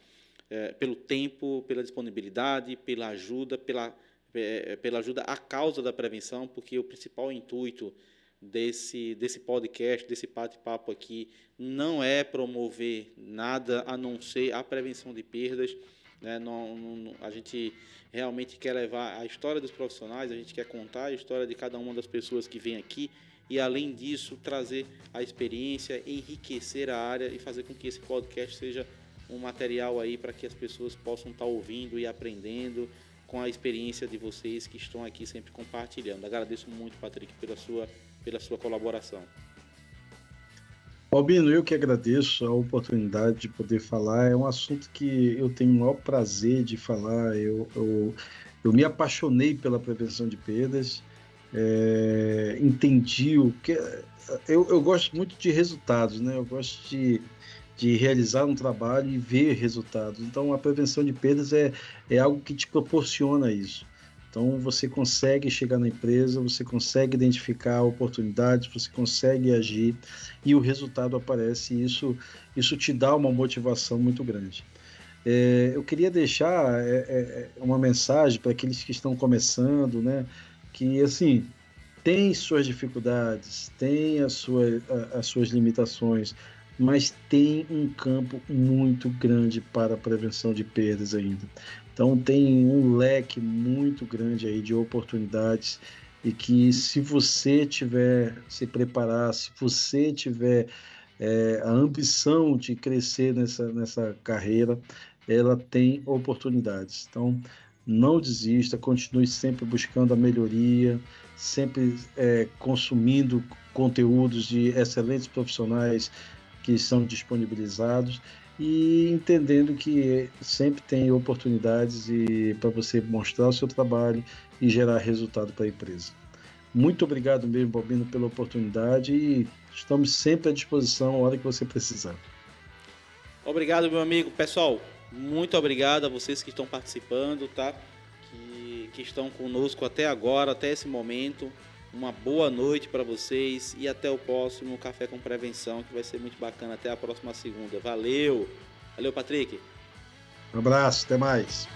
é, pelo tempo, pela disponibilidade, pela ajuda, pela, é, pela ajuda à causa da prevenção, porque o principal intuito desse, desse podcast, desse bate-papo aqui, não é promover nada a não ser a prevenção de perdas. Né? Não, não, a gente realmente quer levar a história dos profissionais, a gente quer contar a história de cada uma das pessoas que vem aqui e, além disso, trazer a experiência, enriquecer a área e fazer com que esse podcast seja um material aí para que as pessoas possam estar ouvindo e aprendendo com a experiência de vocês que estão aqui sempre compartilhando. Agradeço muito, Patrick, pela sua pela sua colaboração. Albino, eu que agradeço a oportunidade de poder falar. É um assunto que eu tenho o maior prazer de falar. Eu, eu, eu me apaixonei pela prevenção de perdas, é, entendi o que. Eu, eu gosto muito de resultados, né? Eu gosto de, de realizar um trabalho e ver resultados. Então, a prevenção de perdas é, é algo que te proporciona isso. Então você consegue chegar na empresa, você consegue identificar oportunidades, você consegue agir e o resultado aparece. E isso, isso te dá uma motivação muito grande. É, eu queria deixar é, é, é uma mensagem para aqueles que estão começando, né? Que assim tem suas dificuldades, tem as suas, as suas limitações, mas tem um campo muito grande para prevenção de perdas ainda. Então tem um leque muito grande aí de oportunidades e que se você tiver se preparar, se você tiver é, a ambição de crescer nessa, nessa carreira, ela tem oportunidades. Então não desista, continue sempre buscando a melhoria, sempre é, consumindo conteúdos de excelentes profissionais que são disponibilizados e entendendo que sempre tem oportunidades e para você mostrar o seu trabalho e gerar resultado para a empresa. Muito obrigado mesmo, Bobino, pela oportunidade e estamos sempre à disposição a hora que você precisar. Obrigado, meu amigo. Pessoal, muito obrigado a vocês que estão participando, tá? Que, que estão conosco até agora, até esse momento. Uma boa noite para vocês e até o próximo Café com Prevenção, que vai ser muito bacana. Até a próxima segunda. Valeu! Valeu, Patrick. Um abraço, até mais.